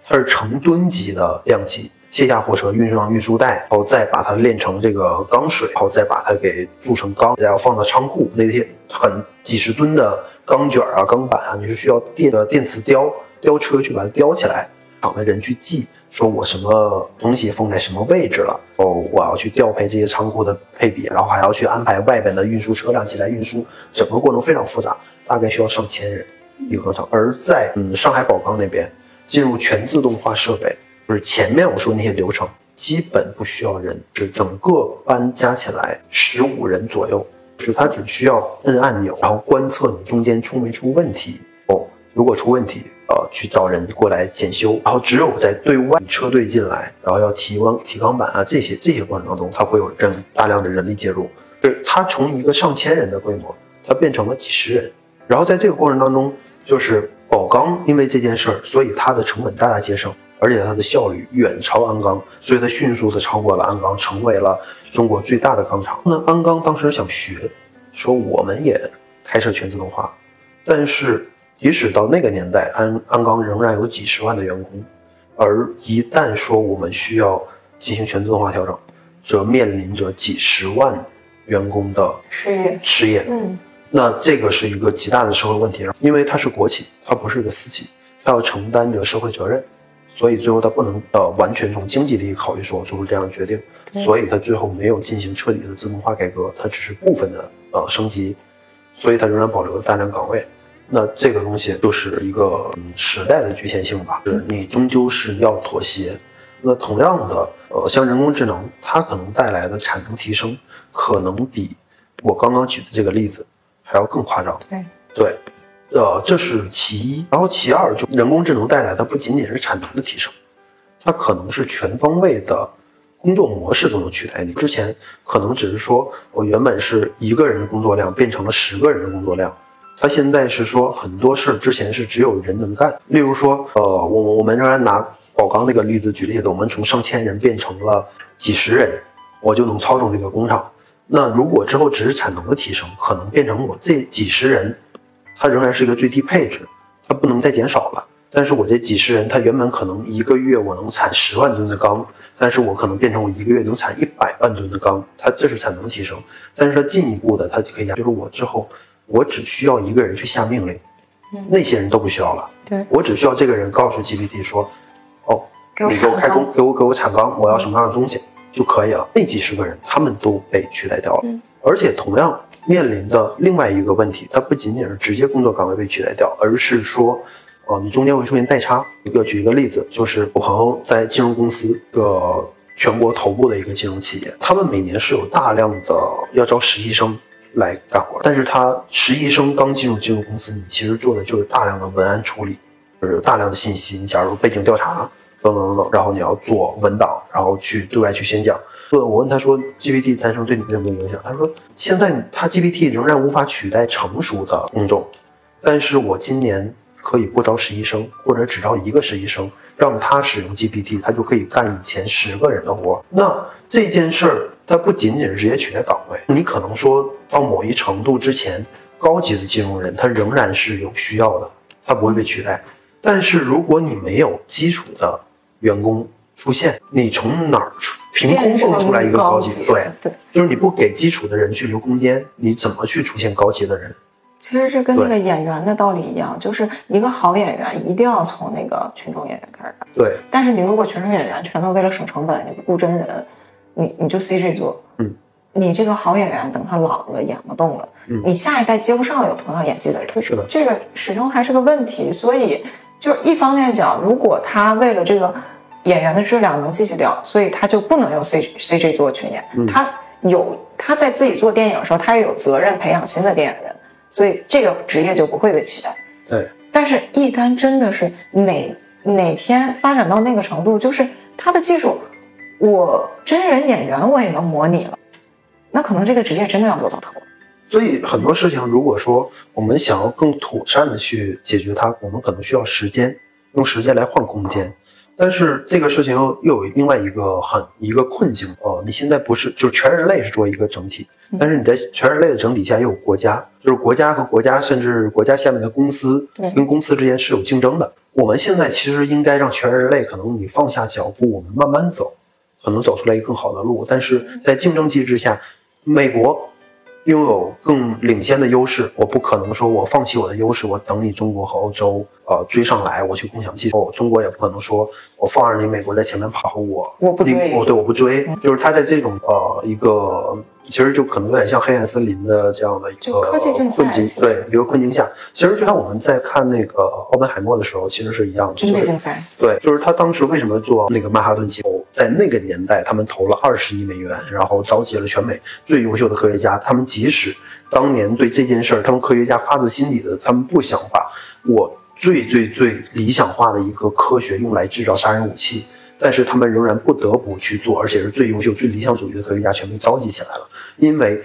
它是成吨级的量级。卸下货车，运上运输带，然后再把它炼成这个钢水，然后再把它给铸成钢，再要放到仓库。那些很几十吨的钢卷啊、钢板啊，你是需要电的电磁雕雕车去把它雕起来，厂的人去记，说我什么东西放在什么位置了，哦，我要去调配这些仓库的配比，然后还要去安排外边的运输车辆进来运输，整个过程非常复杂，大概需要上千人一个钢厂。而在嗯上海宝钢那边，进入全自动化设备。就是前面我说那些流程基本不需要人，是整个班加起来十五人左右，是他只需要摁按钮，然后观测你中间出没出问题哦。如果出问题，呃，去找人过来检修。然后只有在对外车队进来，然后要提钢提钢板啊这些这些过程当中，他会有人大量的人力介入。就是他从一个上千人的规模，他变成了几十人。然后在这个过程当中，就是宝钢因为这件事儿，所以它的成本大大节省。而且它的效率远超鞍钢，所以它迅速的超过了鞍钢，成为了中国最大的钢厂。那鞍钢当时想学，说我们也开设全自动化，但是即使到那个年代，鞍鞍钢仍然有几十万的员工，而一旦说我们需要进行全自动化调整，则面临着几十万员工的失业。失业，嗯，那这个是一个极大的社会问题，因为它是国企，它不是一个私企，它要承担着社会责任。所以最后它不能呃完全从经济利益考虑说做出这样的决定，所以它最后没有进行彻底的自动化改革，它只是部分的呃升级，所以它仍然保留了大量岗位。那这个东西就是一个时代的局限性吧，是你终究是要妥协。那同样的呃像人工智能，它可能带来的产能提升，可能比我刚刚举的这个例子还要更夸张。对对。呃，这是其一，然后其二，就人工智能带来的不仅仅是产能的提升，它可能是全方位的工作模式都能取代你。之前可能只是说我原本是一个人的工作量变成了十个人的工作量，它现在是说很多事之前是只有人能干。例如说，呃，我我们仍然拿宝钢那个例子举例子，我们从上千人变成了几十人，我就能操纵这个工厂。那如果之后只是产能的提升，可能变成我这几十人。它仍然是一个最低配置，它不能再减少了。但是我这几十人，他原本可能一个月我能产十万吨的钢，但是我可能变成我一个月能产一百万吨的钢，它这是产能提升。但是它进一步的，它就可以就是我之后我只需要一个人去下命令，嗯那些人都不需要了。对我只需要这个人告诉 GPT 说，哦，你给我开工，给我给我产钢，我要什么样的东西就可以了。那几十个人他们都被取代掉了，嗯而且同样面临的另外一个问题，它不仅仅是直接工作岗位被取代掉，而是说，呃，你中间会出现代差。一个举一个例子，就是我朋友在金融公司，一个全国头部的一个金融企业，他们每年是有大量的要招实习生。来干活，但是他实习生刚进入金融公司，你其实做的就是大量的文案处理，就是大量的信息。你假如背景调查等等等等，然后你要做文档，然后去对外去宣讲。对，我问他说，GPT 诞生对你有没有影响？他说，现在他 GPT 仍然无法取代成熟的工种，但是我今年可以不招实习生，或者只招一个实习生，让他使用 GPT，他就可以干以前十个人的活。那这件事儿，它不仅仅是直接取代岗位，你可能说到某一程度之前，高级的金融人他仍然是有需要的，他不会被取代。但是如果你没有基础的员工出现，你从哪儿出凭空蹦出来一个高级？对，对。就是你不给基础的人去留空间，你怎么去出现高级的人？其实这跟那个演员的道理一样，就是一个好演员一定要从那个群众演员开始干。对，但是你如果群众演员全都为了省成本，你不雇真人，你你就 CG 做，嗯，你这个好演员等他老了演不动了，嗯你下一代接不上有同样演技的人，是的这个始终还是个问题。所以就是一方面讲，如果他为了这个演员的质量能继续掉，所以他就不能用 C CG 做群演，嗯他有他在自己做电影的时候，他也有责任培养新的电影人，所以这个职业就不会被取代。对，但是，一旦真的是哪哪天发展到那个程度，就是他的技术，我真人演员我也能模拟了，那可能这个职业真的要做到头。所以很多事情，如果说我们想要更妥善的去解决它，我们可能需要时间，用时间来换空间。但是这个事情又又有另外一个很一个困境哦，你现在不是就是全人类是做一个整体，但是你在全人类的整体下又有国家，就是国家和国家，甚至国家下面的公司跟公司之间是有竞争的。我们现在其实应该让全人类，可能你放下脚步，我们慢慢走，可能走出来一个更好的路。但是在竞争机制下，美国拥有更领先的优势，我不可能说我放弃我的优势，我等你中国和欧洲呃追上来，我去共享技术。中国也不可能说我放任你美国在前面跑，我我不追我对我不追，就是他在这种呃一个其实就可能有点像黑暗森林的这样的一个就科技竞赛困境对一个困境下，其实就像我们在看那个奥本海默的时候，其实是一样的，就是军备竞赛，对，就是他当时为什么做那个曼哈顿计谋，在那个年代，他们投了二十亿美元，然后召集了全美最优秀的科学家。他们即使当年对这件事儿，他们科学家发自心底的，他们不想把我最最最理想化的一个科学用来制造杀人武器，但是他们仍然不得不去做，而且是最优秀、最理想主义的科学家全部召集起来了，因为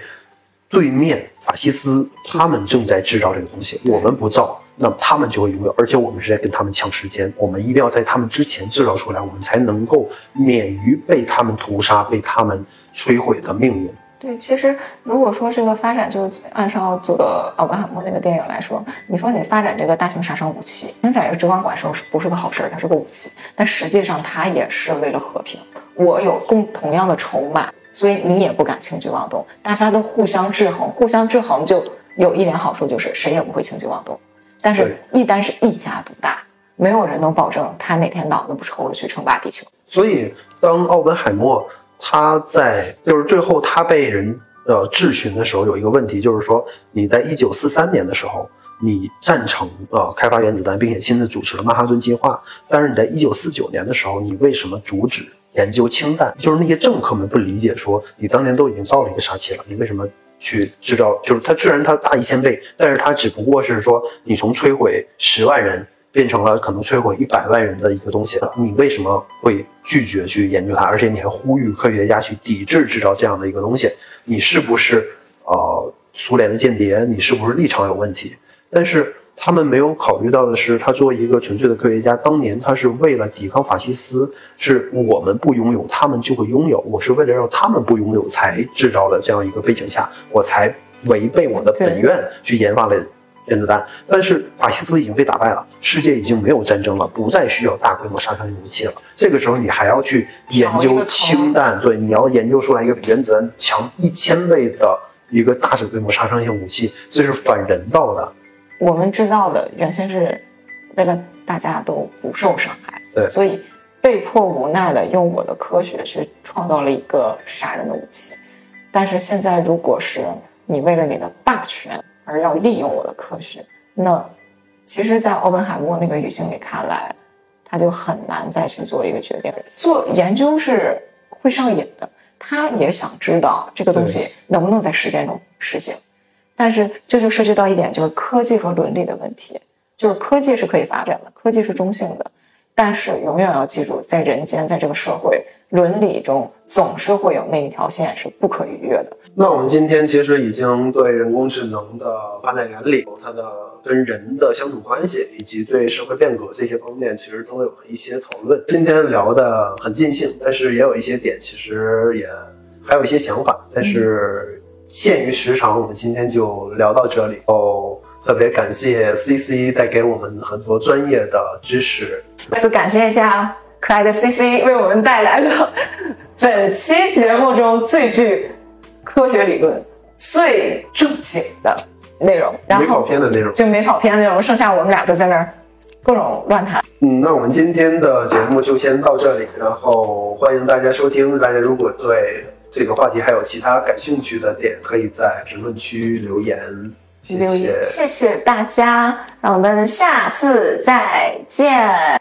对面法西斯他们正在制造这个东西，我们不造，那么他们就会拥有，而且我们是在跟他们抢时间，我们一定要在他们之前制造出来，我们才能够免于被他们屠杀、被他们摧毁的命运。对，其实如果说这个发展就按照这个奥本海默那个电影来说，你说你发展这个大型杀伤武器，生产一个直管怪兽是不是个好事儿？它是个武器，但实际上它也是为了和平。我有共同样的筹码，所以你也不敢轻举妄动，大家都互相制衡，互相制衡就有一点好处，就是谁也不会轻举妄动。但是，一旦是一家独大，没有人能保证他哪天脑子不抽了去称霸地球。所以，当奥本海默他在就是最后他被人呃质询的时候，有一个问题就是说，你在一九四三年的时候，你赞成呃开发原子弹，并且亲自主持了曼哈顿计划，但是你在一九四九年的时候，你为什么阻止研究氢弹？就是那些政客们不理解，说你当年都已经造了一个杀器了，你为什么？去制造，就是它虽然它大一千倍，但是它只不过是说你从摧毁十万人变成了可能摧毁一百万人的一个东西，你为什么会拒绝去研究它？而且你还呼吁科学家去抵制制造这样的一个东西，你是不是呃苏联的间谍？你是不是立场有问题？但是他们没有考虑到的是，他作为一个纯粹的科学家，当年他是为了抵抗法西斯，是我们不拥有，他们就会拥有。我是为了让他们不拥有才制造的这样一个背景下，我才违背我的本愿去研发了原子弹。但是法西斯已经被打败了，世界已经没有战争了，不再需要大规模杀伤性武器了。这个时候你还要去研究氢弹，对，你要研究出来一个比原子弹强一千倍的一个大规模杀伤性武器，这是反人道的。我们制造的原先是为了大家都不受伤害，对，所以被迫无奈的用我的科学去创造了一个杀人的武器。但是现在，如果是你为了你的霸权而要利用我的科学，那其实，在奥本海默那个语境里看来，他就很难再去做一个决定。做研究是会上瘾的，他也想知道这个东西能不能在实践中实现。但是这就涉及到一点，就是科技和伦理的问题。就是科技是可以发展的，科技是中性的，但是永远要记住，在人间，在这个社会伦理中，总是会有那一条线是不可逾越的。那我们今天其实已经对人工智能的发展原理、它的跟人的相处关系，以及对社会变革这些方面，其实都有了一些讨论。今天聊的很尽兴，但是也有一些点，其实也还有一些想法，但是。限于时长，我们今天就聊到这里哦。特别感谢 C C 带给我们很多专业的知识。再次感谢一下可爱的 C C 为我们带来了 本期节目中最具科学理论、最正经的内容，然后没跑偏的内容，就没跑偏的内容。剩下我们俩都在那儿各种乱谈。嗯，那我们今天的节目就先到这里，然后欢迎大家收听。大家如果对这个话题还有其他感兴趣的点，可以在评论区留言。留言，谢谢大家，让我们下次再见。